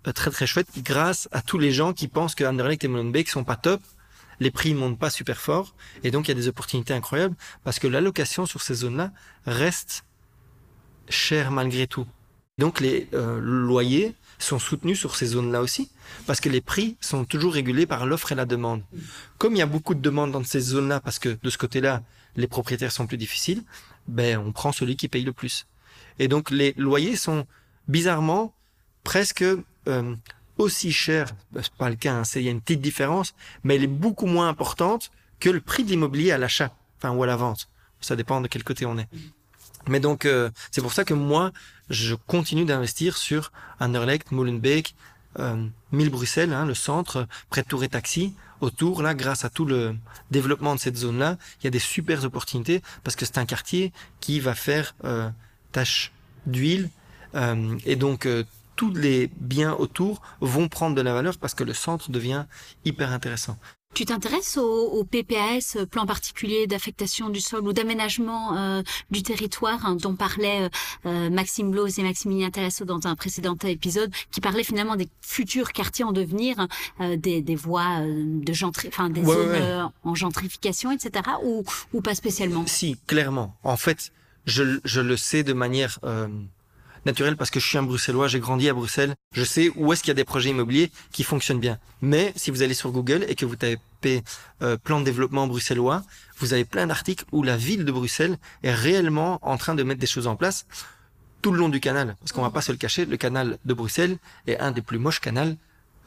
euh, très très chouettes grâce à tous les gens qui pensent que Anderlecht et Molenbeek sont pas top. Les prix ne montent pas super fort. Et donc il y a des opportunités incroyables parce que la location sur ces zones-là reste chère malgré tout. Donc les euh, loyers sont soutenus sur ces zones-là aussi parce que les prix sont toujours régulés par l'offre et la demande. Comme il y a beaucoup de demandes dans ces zones-là, parce que de ce côté-là, les propriétaires sont plus difficiles, ben on prend celui qui paye le plus. Et donc les loyers sont bizarrement presque euh, aussi cher, bah, c'est pas le cas, hein, il y a une petite différence, mais elle est beaucoup moins importante que le prix de l'immobilier à l'achat, enfin ou à la vente. Ça dépend de quel côté on est. Mais donc euh, c'est pour ça que moi je continue d'investir sur Anderlecht, Molenbeek, euh, Mille Bruxelles, hein, le centre, près de Tour et Taxi, autour là, grâce à tout le développement de cette zone-là, il y a des super opportunités parce que c'est un quartier qui va faire euh, tâche d'huile euh, et donc euh, tous les biens autour vont prendre de la valeur parce que le centre devient hyper intéressant. Tu t'intéresses au, PPAS, euh, plan particulier d'affectation du sol ou d'aménagement euh, du territoire hein, dont parlaient euh, Maxime Blos et Maximilien Telesso dans un précédent épisode, qui parlait finalement des futurs quartiers en devenir, hein, des, des voies de gentri enfin des zones en gentrification, etc. Ou, ou pas spécialement? Si, clairement. En fait, je, je le sais de manière naturel parce que je suis un bruxellois, j'ai grandi à Bruxelles, je sais où est-ce qu'il y a des projets immobiliers qui fonctionnent bien. Mais si vous allez sur Google et que vous tapez euh, plan de développement bruxellois, vous avez plein d'articles où la ville de Bruxelles est réellement en train de mettre des choses en place tout le long du canal. Parce qu'on va pas se le cacher, le canal de Bruxelles est un des plus moches canals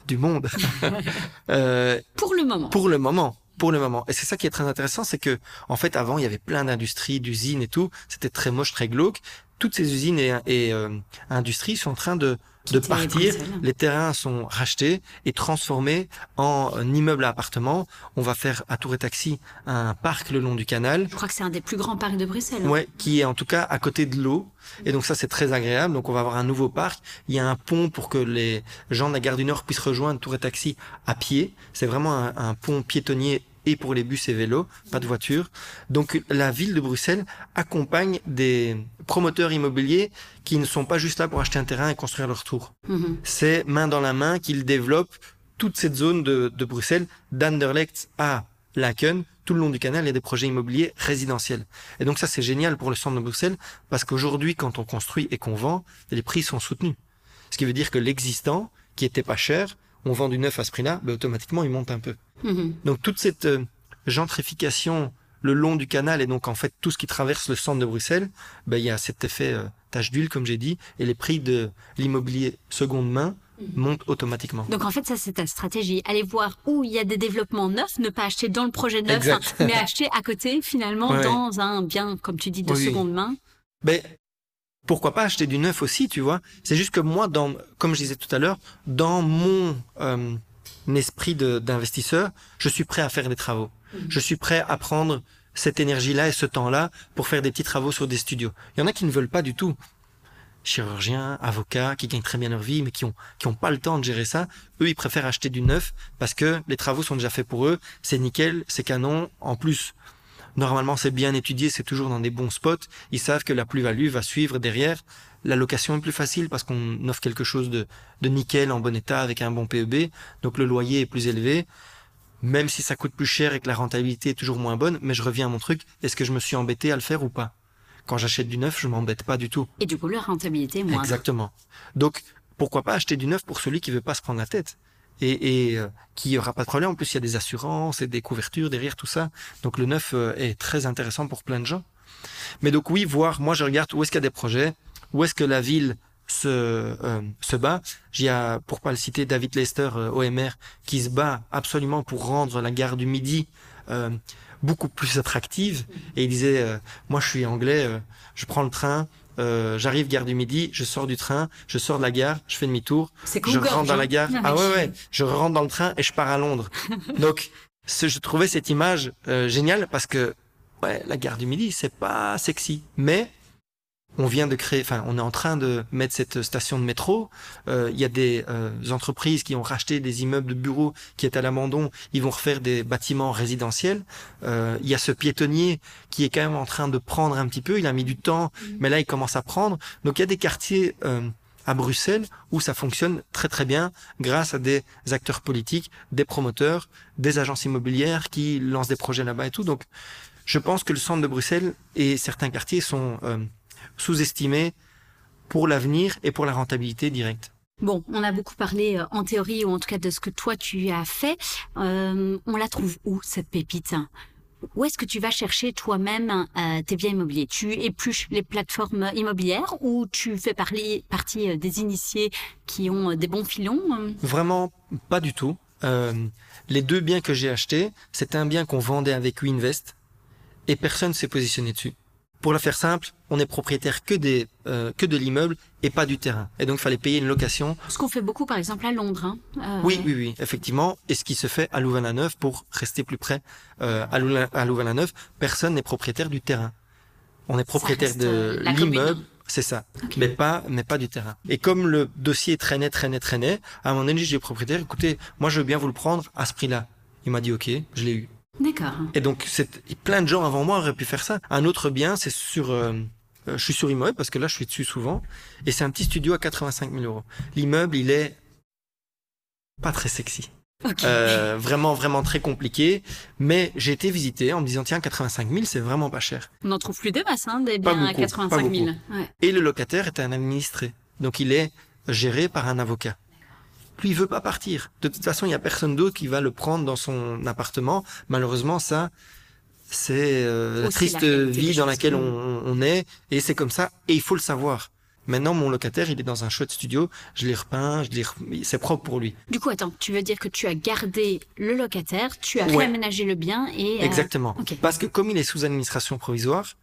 du monde. euh, pour le moment. Pour le moment pour le moment. Et c'est ça qui est très intéressant, c'est que en fait avant il y avait plein d'industries, d'usines et tout, c'était très moche, très glauque toutes ces usines et, euh, industries sont en train de, de partir. Les terrains sont rachetés et transformés en un immeuble à appartements. On va faire à Tour et Taxi un parc le long du canal. Je crois que c'est un des plus grands parcs de Bruxelles. Ouais, qui est en tout cas à côté de l'eau. Et donc ça c'est très agréable. Donc on va avoir un nouveau parc. Il y a un pont pour que les gens de la gare du Nord puissent rejoindre Tour et Taxi à pied. C'est vraiment un, un pont piétonnier et pour les bus et vélos, pas de voiture. Donc la ville de Bruxelles accompagne des promoteurs immobiliers qui ne sont pas juste là pour acheter un terrain et construire leur tour. Mhm. C'est main dans la main qu'ils développent toute cette zone de, de Bruxelles, d'Anderlecht à Laken, tout le long du canal, il y a des projets immobiliers résidentiels. Et donc ça, c'est génial pour le centre de Bruxelles, parce qu'aujourd'hui, quand on construit et qu'on vend, les prix sont soutenus. Ce qui veut dire que l'existant, qui était pas cher, on vend du neuf à ce prix-là, ben, automatiquement, il monte un peu. Mhm. Donc toute cette euh, gentrification le long du canal et donc en fait tout ce qui traverse le centre de Bruxelles, ben, il y a cet effet euh, tache d'huile comme j'ai dit et les prix de l'immobilier seconde main mhm. montent automatiquement. Donc en fait ça c'est ta stratégie, aller voir où il y a des développements neufs, ne pas acheter dans le projet neuf, hein, mais acheter à côté finalement dans un bien comme tu dis de seconde main. Ben pourquoi pas acheter du neuf aussi, tu vois C'est juste que moi, dans, comme je disais tout à l'heure, dans mon euh, esprit d'investisseur, je suis prêt à faire des travaux. Mhm. Je suis prêt à prendre cette énergie-là et ce temps-là pour faire des petits travaux sur des studios. Il y en a qui ne veulent pas du tout. Chirurgiens, avocats, qui gagnent très bien leur vie, mais qui ont, qui ont pas le temps de gérer ça. Eux, ils préfèrent acheter du neuf parce que les travaux sont déjà faits pour eux. C'est nickel, c'est canon. En plus, normalement, c'est bien étudié, c'est toujours dans des bons spots. Ils savent que la plus-value va suivre derrière. La location est plus facile parce qu'on offre quelque chose de, de nickel, en bon état, avec un bon PEB. Donc le loyer est plus élevé. Même si ça coûte plus cher et que la rentabilité est toujours moins bonne, mais je reviens à mon truc, est-ce que je me suis embêté à le faire ou pas? Quand j'achète du neuf, je m'embête pas du tout. Et du coup, la rentabilité est moins. Exactement. Donc, pourquoi pas acheter du neuf pour celui qui veut pas se prendre la tête? Et, et euh, qui aura pas de problème. En plus, il y a des assurances et des couvertures derrière tout ça. Donc le neuf euh, est très intéressant pour plein de gens. Mais donc oui, voir, moi je regarde où est-ce qu'il y a des projets, où est-ce que la ville se euh, se bat. J'ai pour pas le citer David Lester OMR qui se bat absolument pour rendre la gare du Midi beaucoup plus attractive et il disait moi je suis anglais je prends le train euh, j'arrive gare du Midi, je sors du train, je sors de la gare, je fais demi-tour, je rentre dans la gare. Ah ouais ouais, je rentre dans le train et je pars à Londres. Donc je trouvais cette image euh, géniale parce que ouais, la gare du Midi, c'est pas sexy, mais on vient de créer, enfin, on est en train de mettre cette station de métro. Euh, il y a des euh, entreprises qui ont racheté des immeubles de bureaux qui étaient à l'abandon. Ils vont refaire des bâtiments résidentiels. Euh, il y a ce piétonnier qui est quand même en train de prendre un petit peu. Il a mis du temps, mm. mais là, il commence à prendre. Donc, il y a des quartiers à Bruxelles où ça fonctionne très très bien grâce à des acteurs politiques, des promoteurs, des agences immobilières qui lancent des projets là-bas et tout. Donc, je pense que le centre de Bruxelles et certains quartiers sont sous-estimé pour l'avenir et pour la rentabilité directe. Bon, on a beaucoup parlé euh, en théorie ou en tout cas de ce que toi tu as fait. Euh, on la trouve où cette pépite? Où est-ce que tu vas chercher toi-même euh, tes biens immobiliers? Tu épluches les plateformes immobilières ou tu fais partie des initiés qui ont des bons filons Vraiment pas du tout. les deux biens que j'ai achetés, c'était un bien qu'on vendait avec Winvest et personne s'est positionné dessus. Pour la faire simple, on est propriétaire que des euh, que de l'immeuble et pas du terrain. Et donc il fallait payer une location. Ce qu'on fait beaucoup par exemple à Londres. Hein. Euh, oui, oui, oui, effectivement. Et ce qui se fait à Louvain-la-Neuve pour rester plus près euh, à Louvain-la-Neuve, personne n'est propriétaire du terrain. On est propriétaire de l'immeuble. C'est ça, mais pas, mais pas du terrain. Et comme le dossier traînait, traînait, traînait, à un moment donné, j'ai propriétaire, écoutez, moi, je veux bien vous le prendre à ce prix-là. Il m'a dit, ok, je l'ai eu. D'accord. Et donc, c'est, plein de gens avant moi auraient pu faire ça. Un autre bien, c'est sur, euh, euh, je suis sur immeuble parce que là, je suis dessus souvent. Et c'est un petit studio à 85 000 euros. L'immeuble, il est pas très sexy. Euh, vraiment, vraiment très compliqué. Mais j'ai été visité en me disant, tiens, 85 000, c'est vraiment pas cher. On n'en trouve plus des masses, hein, des biens à 85 000. Et le locataire est un administré. Donc, il est géré par un avocat. Lui, il veut pas partir. De toute façon, il y a personne d'autre qui va le prendre dans son appartement. Malheureusement, ça, c'est euh, la triste vie dans laquelle on, est, et c'est comme ça. Et il faut le savoir. Maintenant, mon locataire, il est dans un chouette studio. Je l'ai repeint, je l'ai, c'est propre pour lui. Du coup, attends, tu veux dire que tu as gardé le locataire, tu as réaménagé le bien et euh, exactement. Parce que comme il est sous administration provisoire,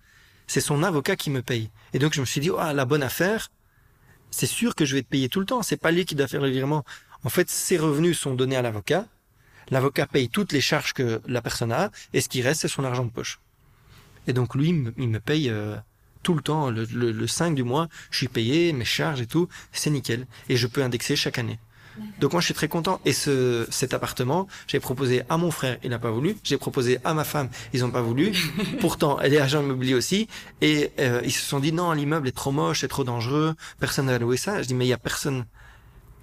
c'est son avocat qui me paye. Et donc je me suis dit, ah, la bonne affaire, c'est sûr que je vais te payer tout le temps. C'est pas lui qui doit faire le virement. En fait, ces revenus sont donnés à l'avocat. L'avocat paye toutes les charges que la personne a, et ce qui reste, c'est son argent de poche. Et donc lui, il me paye euh, tout le temps. Le, le, 5 du mois, je suis payé, mes charges et tout, c'est nickel. Et je peux indexer chaque année. Donc moi je suis très content. Et ce, cet appartement, j'ai proposé à mon frère, il n'a pas voulu. J'ai proposé à ma femme, ils n'ont pas voulu. Pourtant, elle est agent immobilier aussi. Et euh, ils se sont dit non, l'immeuble est trop moche, c'est trop dangereux, personne ne va louer ça. Je dis mais il y a personne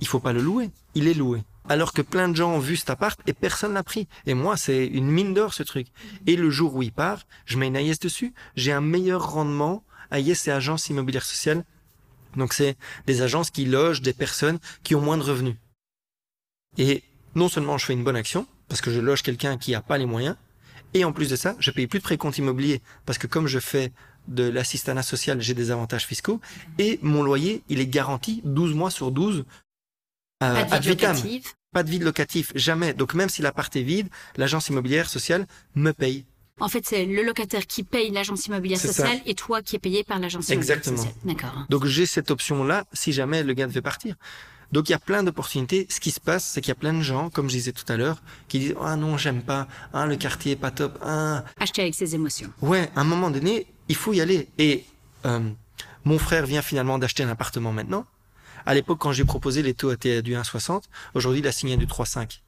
il faut pas le louer. Il est loué. Alors que plein de gens ont vu cet appart et personne l'a pris. Et moi, c'est une mine d'or ce truc. Et le jour où il part, je mets une AIS dessus. J'ai un meilleur rendement. AIS, c'est agence immobilière sociale. Donc c'est des agences qui logent des personnes qui ont moins de revenus. Et non seulement je fais une bonne action, parce que je loge quelqu'un qui n'a pas les moyens, et en plus de ça, je paye plus de précompte immobilier, parce que comme je fais de l'assistanat social, j'ai des avantages fiscaux, et mon loyer, il est garanti 12 mois sur 12 euh, pas de vide locatif. Pas de vide locatif, jamais. Donc même si l'appart est vide, l'agence immobilière sociale me paye. En fait, c'est le locataire qui paye l'agence immobilière sociale et toi qui es payé par l'agence immobilière sociale. Exactement. D'accord. Donc j'ai cette option-là si jamais le gars devait partir. Donc il y a plein d'opportunités. Ce qui se passe, c'est qu'il y a plein de gens, comme je disais tout à l'heure, qui disent ah non j'aime pas, ah le quartier est pas top, ah. Acheter avec ses émotions. Ouais, à un moment donné, il faut y aller. Et euh, mon frère vient finalement d'acheter un appartement maintenant. À l'époque, quand j'ai proposé, les taux étaient du 1,60. Aujourd'hui, il a signé du 3,5.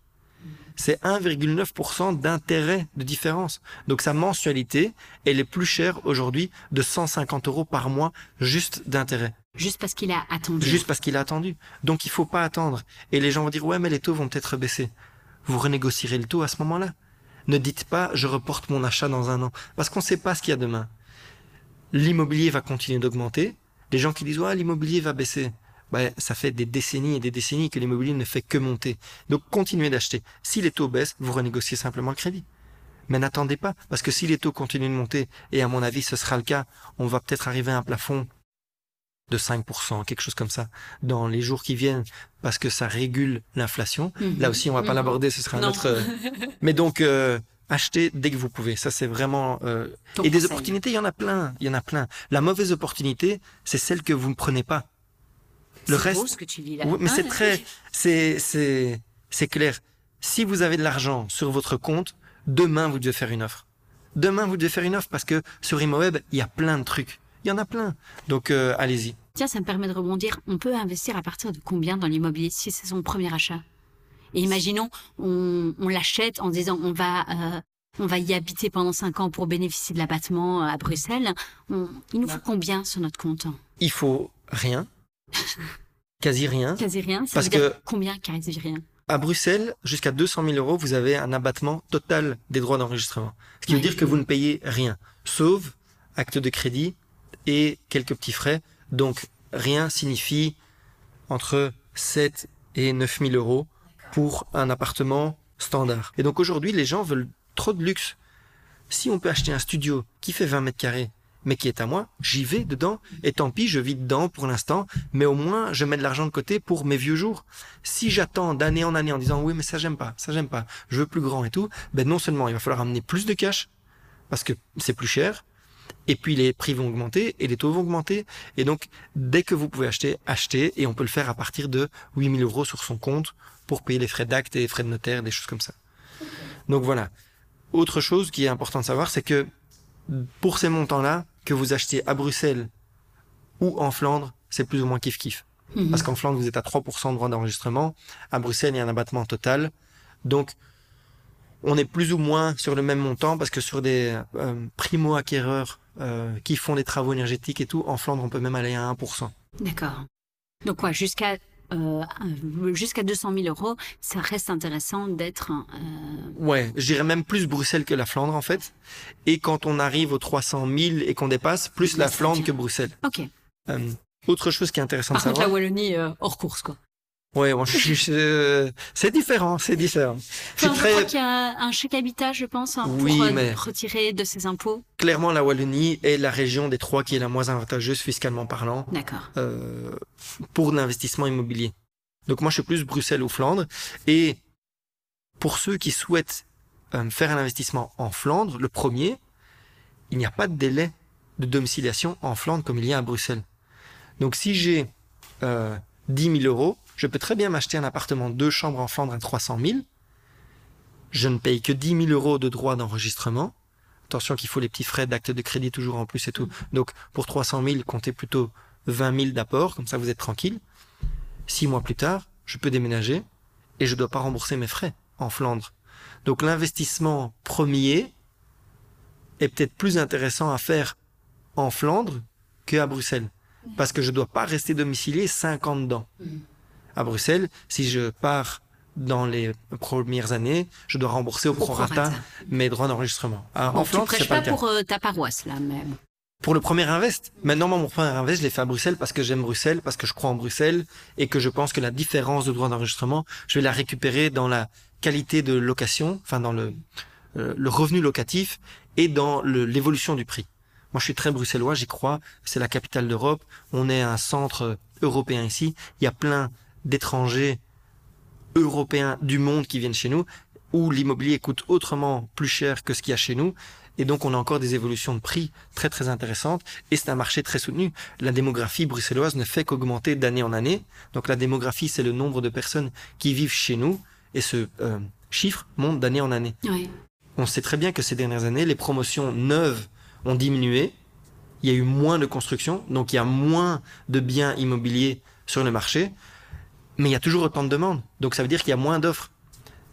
C'est 1,9% d'intérêt de différence. Donc sa mensualité, elle est plus chère aujourd'hui de 150 euros par mois juste d'intérêt. Juste parce qu'il a attendu. Juste parce qu'il a attendu. Donc il faut pas attendre. Et les gens vont dire ouais mais les taux vont peut-être baisser. Vous renégocierez le taux à ce moment-là. Ne dites pas je reporte mon achat dans un an parce qu'on ne sait pas ce qu'il y a demain. L'immobilier va continuer d'augmenter. Les gens qui disent ouais l'immobilier va baisser. Bah, ça fait des décennies et des décennies que l'immobilier ne fait que monter. Donc continuez d'acheter. Si les taux baissent, vous renégociez simplement le crédit. Mais n'attendez pas, parce que si les taux continuent de monter, et à mon avis ce sera le cas, on va peut-être arriver à un plafond de 5%, quelque chose comme ça, dans les jours qui viennent, parce que ça régule l'inflation. Mhm. Là aussi, on va pas mhm. l'aborder, ce sera un autre... Euh, mais donc, euh, achetez dès que vous pouvez. Ça, c'est vraiment... Euh, et des opportunités, il y en a plein, il y en a plein. La mauvaise opportunité, c'est celle que vous ne prenez pas. Le reste, ce que tu là. mais c'est très, c'est, c'est, c'est clair. Si vous avez de l'argent sur votre compte, demain vous devez faire une offre. Demain vous devez faire une offre parce que sur ImoWeb il y a plein de trucs. Il y en a plein. Donc euh, allez-y. Tiens, ça me permet de rebondir. On peut investir à partir de combien dans l'immobilier si c'est son premier achat? Et imaginons, on, on l'achète en disant on va euh, on va y habiter pendant cinq ans pour bénéficier de l'abattement à Bruxelles. il nous faut combien sur notre compte? Il faut rien. Quasi rien. Quasi rien. parce que combien quasi rien À Bruxelles, jusqu'à 200 000 euros, vous avez un abattement total des droits d'enregistrement. Ce qui veut dire que vous ne payez rien, sauf acte de crédit et quelques petits frais. Donc rien signifie entre 7 et 9 000 euros pour un appartement standard. Et donc aujourd'hui, les gens veulent trop de luxe. Si on peut acheter un studio qui fait 20 mètres carrés, mais qui est à moi, j'y vais dedans, et tant pis, je vis dedans pour l'instant, mais au moins, je mets de l'argent de côté pour mes vieux jours. Si j'attends d'année en année en disant, oui, mais ça j'aime pas, ça j'aime pas, je veux plus grand et tout, ben non seulement il va falloir amener plus de cash, parce que c'est plus cher, et puis les prix vont augmenter et les taux vont augmenter. Et donc, dès que vous pouvez acheter, achetez. Et on peut le faire à partir de 8000 euros sur son compte pour payer les frais d'acte et les frais de notaire, des choses comme ça. Donc voilà. Autre chose qui est important de savoir, c'est que pour ces montants-là, que vous achetiez à Bruxelles ou en Flandre, c'est plus ou moins kiff-kiff. Mhm. Parce qu'en Flandre, vous êtes à 3% de droit d'enregistrement. À Bruxelles, il y a un abattement total. Donc, on est plus ou moins sur le même montant parce que sur des euh, primo-acquéreurs euh, qui font des travaux énergétiques et tout, en Flandre, on peut même aller à 1%. D'accord. Donc quoi, jusqu'à euh, jusqu'à 200 000 euros, ça reste intéressant d'être. Euh... Ouais, je dirais même plus Bruxelles que la Flandre en fait. Et quand on arrive aux 300 000 et qu'on dépasse, plus la Flandre que Bruxelles. Ok. Euh, autre chose qui est intéressant Par de savoir. la Wallonie hors course quoi. Ouais, bon, c'est différent, c'est différent. Enfin, je très... crois qu'il y a un chèque habitat, je pense, hein, oui, pour euh, mais... retirer de ses impôts. Clairement, la Wallonie est la région des trois qui est la moins avantageuse fiscalement parlant. Euh, pour l'investissement immobilier. Donc moi, je suis plus Bruxelles ou Flandre. Et pour ceux qui souhaitent euh, faire un investissement en Flandre, le premier, il n'y a pas de délai de domiciliation en Flandre comme il y a à Bruxelles. Donc si j'ai euh, 10 000 euros, je peux très bien m'acheter un appartement deux chambres en Flandre à 300 000. Je ne paye que 10 000 euros de droits d'enregistrement. Attention qu'il faut les petits frais d'acte de crédit toujours en plus et tout. Donc pour 300 000, comptez plutôt 20 000 d'apport, comme ça vous êtes tranquille. Six mois plus tard, je peux déménager et je ne dois pas rembourser mes frais en Flandre. Donc l'investissement premier est peut-être plus intéressant à faire en Flandre qu'à Bruxelles. Parce que je ne dois pas rester domicilié 5 ans dedans. À Bruxelles, si je pars dans les premières années, je dois rembourser au prorata mes droits d'enregistrement. en Flandre, tu prêches pas, pas pour euh, ta paroisse là même. Pour le premier invest. Maintenant, mon premier invest, je l'ai fait à Bruxelles parce que j'aime Bruxelles, parce que je crois en Bruxelles et que je pense que la différence de droit d'enregistrement, je vais la récupérer dans la qualité de location, enfin dans le, euh, le revenu locatif et dans l'évolution du prix. Moi, je suis très bruxellois, j'y crois. C'est la capitale d'Europe. On est un centre européen ici. Il y a plein d'étrangers européens du monde qui viennent chez nous, où l'immobilier coûte autrement plus cher que ce qu'il y a chez nous. Et donc, on a encore des évolutions de prix très, très intéressantes. Et c'est un marché très soutenu. La démographie bruxelloise ne fait qu'augmenter d'année en année. Donc, la démographie, c'est le nombre de personnes qui vivent chez nous. Et ce euh, chiffre monte d'année en année. Oui. On sait très bien que ces dernières années, les promotions neuves ont diminué. Il y a eu moins de construction. Donc, il y a moins de biens immobiliers sur le marché. Mais il y a toujours autant de demandes. Donc, ça veut dire qu'il y a moins d'offres.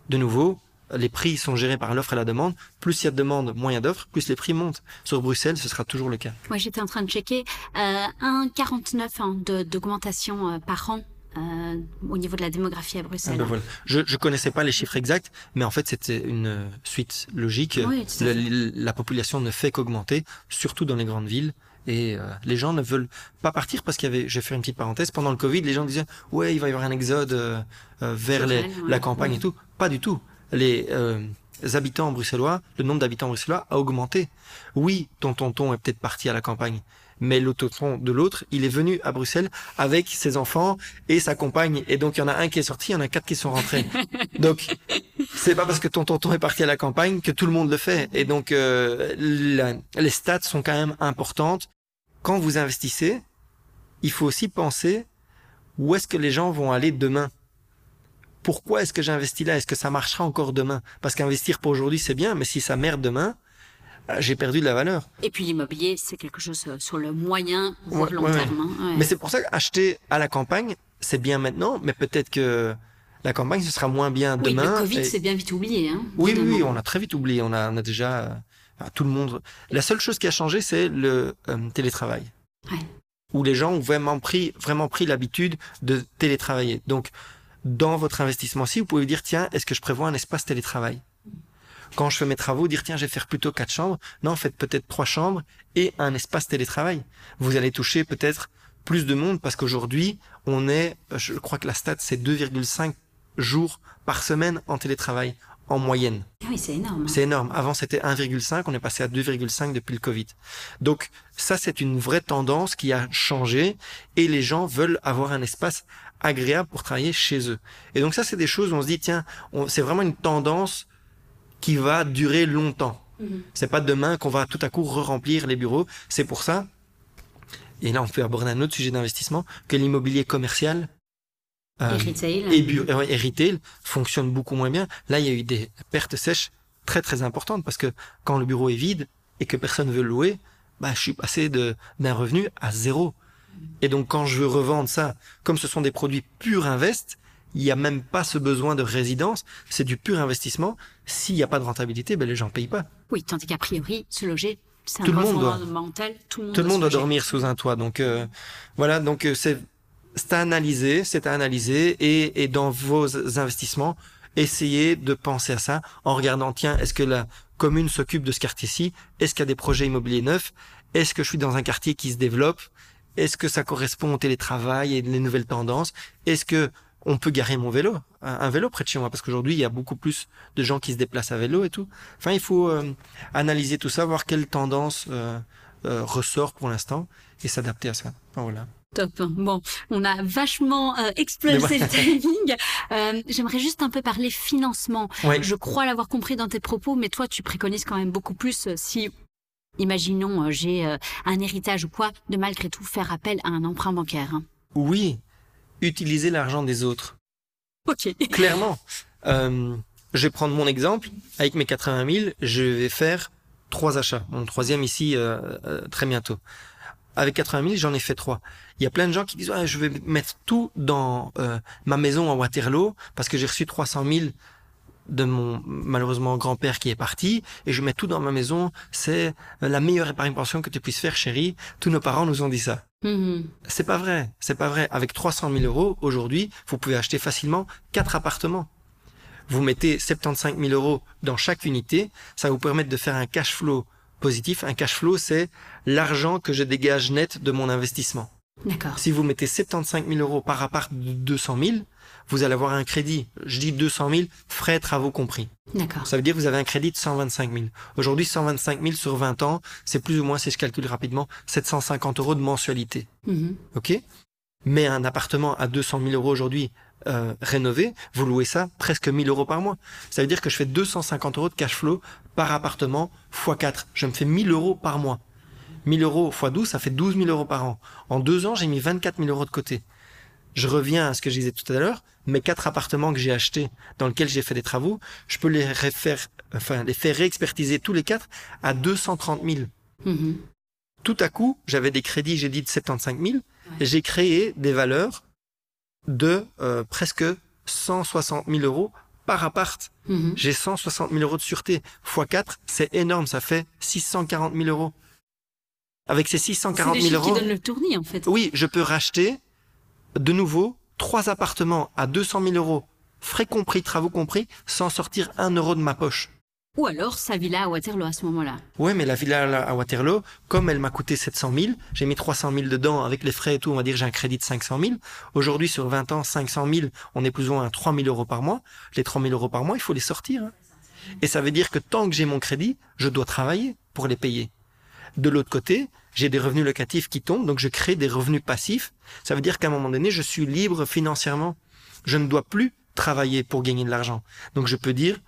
De nouveau, les prix sont gérés par l'offre et la demande. Plus il y a de demandes, moins il y a d'offres, plus les prix montent. Sur Bruxelles, ce sera toujours le cas. Moi, j'étais en train de checker euh, 1,49 hein, d'augmentation euh, par an. Euh, au niveau de la démographie à Bruxelles. Ah ben voilà. Je ne connaissais pas les chiffres exacts, mais en fait c'était une suite logique. Oui, la, population ne fait qu'augmenter, surtout dans les grandes villes. Et euh, les gens ne veulent pas partir parce qu'il y avait, je vais faire une petite parenthèse, pendant le Covid, les gens disaient ouais il va y avoir un exode euh, euh, vers les, la campagne et tout. Pas du tout les euh, habitants bruxellois, le nombre d'habitants bruxellois a augmenté. Oui, ton tonton est peut-être parti à la campagne, mais le tonton de l'autre, il est venu à Bruxelles avec ses enfants et sa compagne. Et donc, il y en a un qui est sorti, il y en a quatre qui sont rentrés. donc, c'est pas parce que ton tonton est parti à la campagne que tout le monde le fait. Et donc, euh, les stats sont quand même importantes. Quand vous investissez, il faut aussi penser où est-ce que les gens vont aller demain pourquoi est-ce que j'investis là? Est-ce que ça marchera encore demain? Parce qu'investir pour aujourd'hui, c'est bien, mais si ça merde demain, j'ai perdu de la valeur. Et puis l'immobilier, c'est quelque chose euh, sur le moyen ou long terme. Hein. Mais c'est pour ça qu'acheter à la campagne, c'est bien maintenant, mais peut-être que la campagne, ce sera moins bien demain. Oui, le Covid, c'est bien vite oublié. Hein, oui, oui, oui, on a très vite oublié. On a, on a déjà euh, tout le monde. La seule chose qui a changé, c'est le télétravail. Ouais. Où les gens ont vraiment pris, vraiment pris l'habitude de télétravailler. Donc, dans votre investissement ci, vous pouvez dire, tiens, est-ce que je prévois un espace télétravail? Quand je fais mes travaux, dire, tiens, je vais faire plutôt quatre chambres. Non, faites peut-être trois chambres et un espace télétravail. Vous allez toucher peut-être plus de monde parce qu'aujourd'hui, on est, je crois que la stat, c'est 2,5 jours par semaine en télétravail en moyenne. Ah oui, c'est énorme. C'est énorme. Avant, c'était 1,5. On est passé à 2,5 depuis le Covid. Donc, ça, c'est une vraie tendance qui a changé et les gens veulent avoir un espace agréable pour travailler chez eux. Et donc, ça, c'est des choses où on se dit, tiens, c'est vraiment une tendance qui va durer longtemps. Mhm. C'est pas demain qu'on va tout à coup re-remplir les bureaux. C'est pour ça, et là, on peut aborder un autre sujet d'investissement, que l'immobilier commercial euh, et retail. Et, retail fonctionne beaucoup moins bien. Là, il y a eu des pertes sèches très très importantes parce que quand le bureau est vide et que personne veut louer, bah, je suis passé de d'un revenu à zéro. Et donc, quand je veux revendre ça, comme ce sont des produits purs invest, il n'y a même pas ce besoin de résidence, c'est du pur investissement. S'il n'y a pas de rentabilité, ben les gens payent pas. Oui, tandis qu'a priori, se loger, c'est un tout le monde doit, tout le monde, tout le monde doit dormir sous un toit. Donc euh, voilà, donc euh, c'est c'est à analyser, c'est à analyser et, et dans vos investissements, essayez de penser à ça en regardant tiens, est-ce que la commune s'occupe de ce quartier-ci? Est-ce qu'il y a des projets immobiliers neufs? Est-ce que je suis dans un quartier qui se développe? Est-ce que ça correspond au télétravail et les nouvelles tendances? Est-ce que on peut garer mon vélo, un, vélo près de chez moi, parce qu'aujourd'hui, il y a beaucoup plus de gens qui se déplacent à vélo et tout. Enfin, il faut euh, analyser tout ça, voir quelle tendance euh, euh, ressort pour l'instant et s'adapter à ça. voilà. Top. Bon, on a vachement explosé le timing. J'aimerais juste un peu parler financement. Je crois l'avoir compris dans tes propos, mais toi, tu préconises quand même beaucoup plus si Imaginons, j'ai un héritage ou quoi, de malgré tout faire appel à un emprunt bancaire. Hein. Oui, utiliser l'argent des autres. Ok. Clairement. Euh, je vais prendre mon exemple. Avec mes 80 000, je vais faire trois achats. Mon troisième ici euh, euh, très bientôt. Avec 80 000, j'en ai fait trois. Il y a plein de gens qui disent je vais mettre tout dans ma maison à Waterloo parce que j'ai reçu 300 000 de mon malheureusement grand-père qui est parti et je mets tout dans ma maison. C'est la meilleure épargne pension que tu puisses faire, chérie. Tous nos parents nous ont dit ça. Mm-hmm. C'est pas vrai, c'est pas vrai. Avec 300 000 euros aujourd'hui, vous pouvez acheter facilement quatre appartements. Vous mettez 75 000 euros dans chaque unité, ça va vous permettre de faire un cash flow positif. Un cash flow, c'est l'argent que je dégage net de mon investissement. D'accord. Si vous mettez 75 000 euros par appart de 200 000, vous allez avoir un crédit. Je dis 200 000, frais, travaux compris. D'accord. Ça veut dire que vous avez un crédit de 125 000. Aujourd'hui, 125 000 sur 20 ans, c'est plus ou moins, si je calcule rapidement, 750 euros de mensualité. Mm-hmm. OK? Mais un appartement à 200 000 euros aujourd'hui, euh, rénové, vous louez ça presque 1000 euros par mois. Ça veut dire que je fais 250 euros de cash flow par appartement x 4. Je me fais 1000 euros par mois. 1000 euros x 12, ça fait 12 000 euros par an. En deux ans, j'ai mis 24 000 euros de côté je reviens à ce que je disais tout à l'heure, mes quatre appartements que j'ai achetés, dans lesquels j'ai fait des travaux, je peux les faire, enfin, les faire réexpertiser tous les quatre à 230 000. Mm-hmm. Tout à coup, j'avais des crédits, j'ai dit de 75 000, et j'ai créé des valeurs de euh, presque 160 000 euros par appart. Mm-hmm. J'ai 160 000 euros de sûreté. x 4, c'est énorme, ça fait 640 000 euros. Avec ces 640 000 euros. qui donnent le tournis, en fait. Oui, je peux racheter de nouveau, trois appartements à 200 000 euros, frais compris, travaux compris, sans sortir un euro de ma poche. Ou alors sa villa à Waterloo à ce moment-là. Oui, mais la villa à Waterloo, comme elle m'a coûté 700 000, j'ai mis 300 000 dedans avec les frais et tout, on va dire j'ai un crédit de 500 000. Aujourd'hui, sur 20 ans, 500 000, on est plus ou moins à 3 000 euros par mois. Les 3 000 euros par mois, il faut les sortir. Hein. Et ça veut dire que tant que j'ai mon crédit, je dois travailler pour les payer. De l'autre côté, j'ai des revenus locatifs qui tombent, donc je crée des revenus passifs. Ça veut dire qu'à un moment donné, je suis libre financièrement. Je ne dois plus travailler pour gagner de l'argent. Donc je peux dire,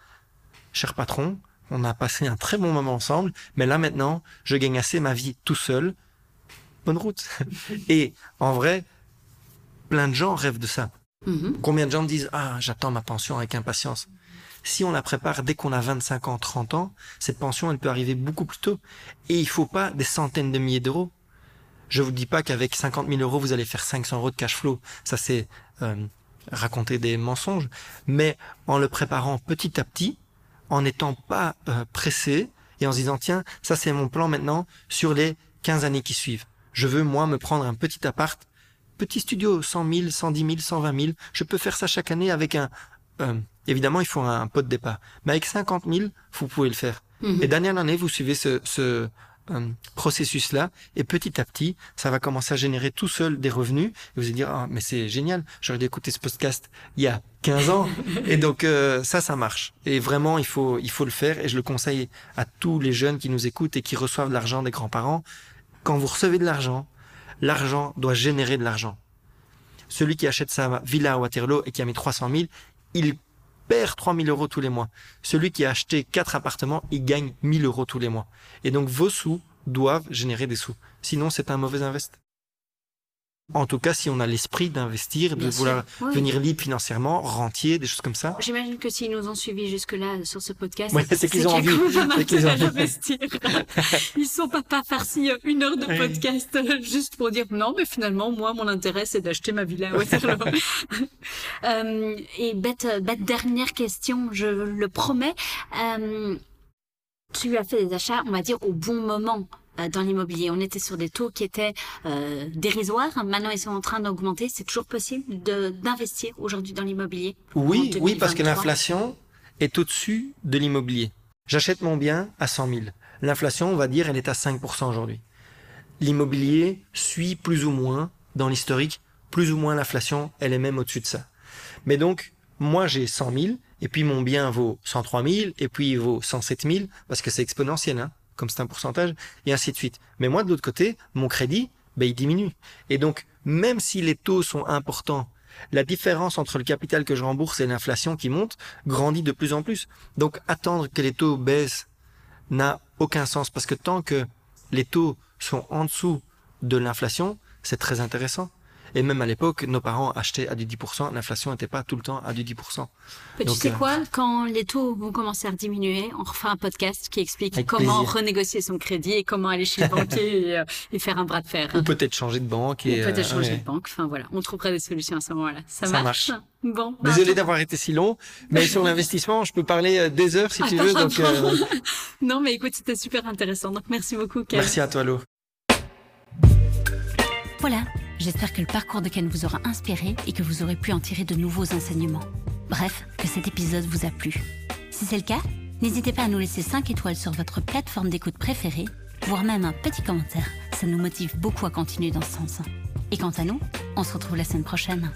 cher patron, on a passé un très bon moment ensemble, mais là maintenant, je gagne assez ma vie tout seul. Bonne route. Et en vrai, plein de gens rêvent de ça. Mm-hmm. Combien de gens disent, ah, j'attends ma pension avec impatience. Si on la prépare dès qu'on a 25 ans, 30 ans, cette pension, elle peut arriver beaucoup plus tôt. Et il faut pas des centaines de milliers d'euros. Je vous dis pas qu'avec 50 000 euros, vous allez faire 500 euros de cash flow. Ça, c'est euh, raconter des mensonges. Mais en le préparant petit à petit, en n'étant pas euh, pressé et en se disant, tiens, ça c'est mon plan maintenant sur les 15 années qui suivent. Je veux, moi, me prendre un petit appart, petit studio, 100 000, 110 000, 120 000. Je peux faire ça chaque année avec un, euh, évidemment, il faut un, pot de départ. Mais avec 50 000, vous pouvez le faire. Mhm. Et en année, vous suivez ce, ce euh, processus-là, et petit à petit, ça va commencer à générer tout seul des revenus. Et vous allez dire, ah, mais c'est génial, j'aurais dû écouter ce podcast il y a 15 ans. et donc euh, ça, ça marche. Et vraiment, il faut, il faut le faire. Et je le conseille à tous les jeunes qui nous écoutent et qui reçoivent de l'argent des grands-parents. Quand vous recevez de l'argent, l'argent doit générer de l'argent. Celui qui achète sa villa à Waterloo et qui a mis 300 000, il perd 3000 euros tous les mois. Celui qui a acheté quatre appartements, il gagne 1000 euros tous les mois. Et donc vos sous doivent générer des sous. Sinon, c'est un mauvais investissement. En tout cas, si on a l'esprit d'investir, de vouloir venir libre financièrement, rentier, des choses comme ça. J'imagine que s'ils nous ont suivis jusque-là sur ce podcast, c'est qu'ils ont envie d'investir. Ils sont pas pas farcis une heure de podcast juste pour dire non, mais finalement, moi, mon intérêt, c'est d'acheter ma villa à Waterloo. euh, et bête, bête dernière question, je le promets. Euh, tu as fait des achats, on va dire, au bon moment. Euh, dans l'immobilier. On était sur des taux qui étaient euh, dérisoires. Maintenant, ils sont en train d'augmenter. C'est toujours possible d'investir aujourd'hui dans l'immobilier Oui, oui, parce que l'inflation est au-dessus de l'immobilier. J'achète mon bien à 100 000. L'inflation, on va dire, elle est à 5% aujourd'hui. L'immobilier suit plus ou moins, dans l'historique, plus ou moins l'inflation, elle est même au-dessus de ça. Mais donc, moi j'ai 100 000, et puis mon bien vaut 103 000, et puis il vaut 107 000, parce que c'est exponentiel. Hein comme c'est un pourcentage, et ainsi de suite. Mais moi, de l'autre côté, mon crédit, ben, il diminue. Et donc, même si les taux sont importants, la différence entre le capital que je rembourse et l'inflation qui monte grandit de plus en plus. Donc, attendre que les taux baissent n'a aucun sens parce que tant que les taux sont en dessous de l'inflation, c'est très intéressant. Et même à l'époque, nos parents achetaient à du 10%. L'inflation n'était pas tout le temps à du 10%. tu sais euh, quoi Quand les taux vont commencer à diminuer, on refait un podcast qui explique comment renégocier son crédit et comment aller chez le banquier euh, et, faire un bras de fer. Ou peut-être changer de banque. Et Ou peut-être euh, changer de banque. Enfin voilà, on trouvera des solutions à ce moment-là. Ça, marche. Bon. Désolé d'avoir été si long, mais sur l'investissement, je peux parler des heures si tu veux. Donc, non, mais écoute, c'était super intéressant. Donc merci beaucoup, Ken. Merci à toi, Lo. Voilà, J'espère que le parcours de Ken vous aura inspiré et que vous aurez pu en tirer de nouveaux enseignements. Bref, que cet épisode vous a plu. Si c'est le cas, n'hésitez pas à nous laisser 5 étoiles sur votre plateforme d'écoute préférée, voire même un petit commentaire. Ça nous motive beaucoup à continuer dans ce sens. Et quant à nous, on se retrouve la semaine prochaine.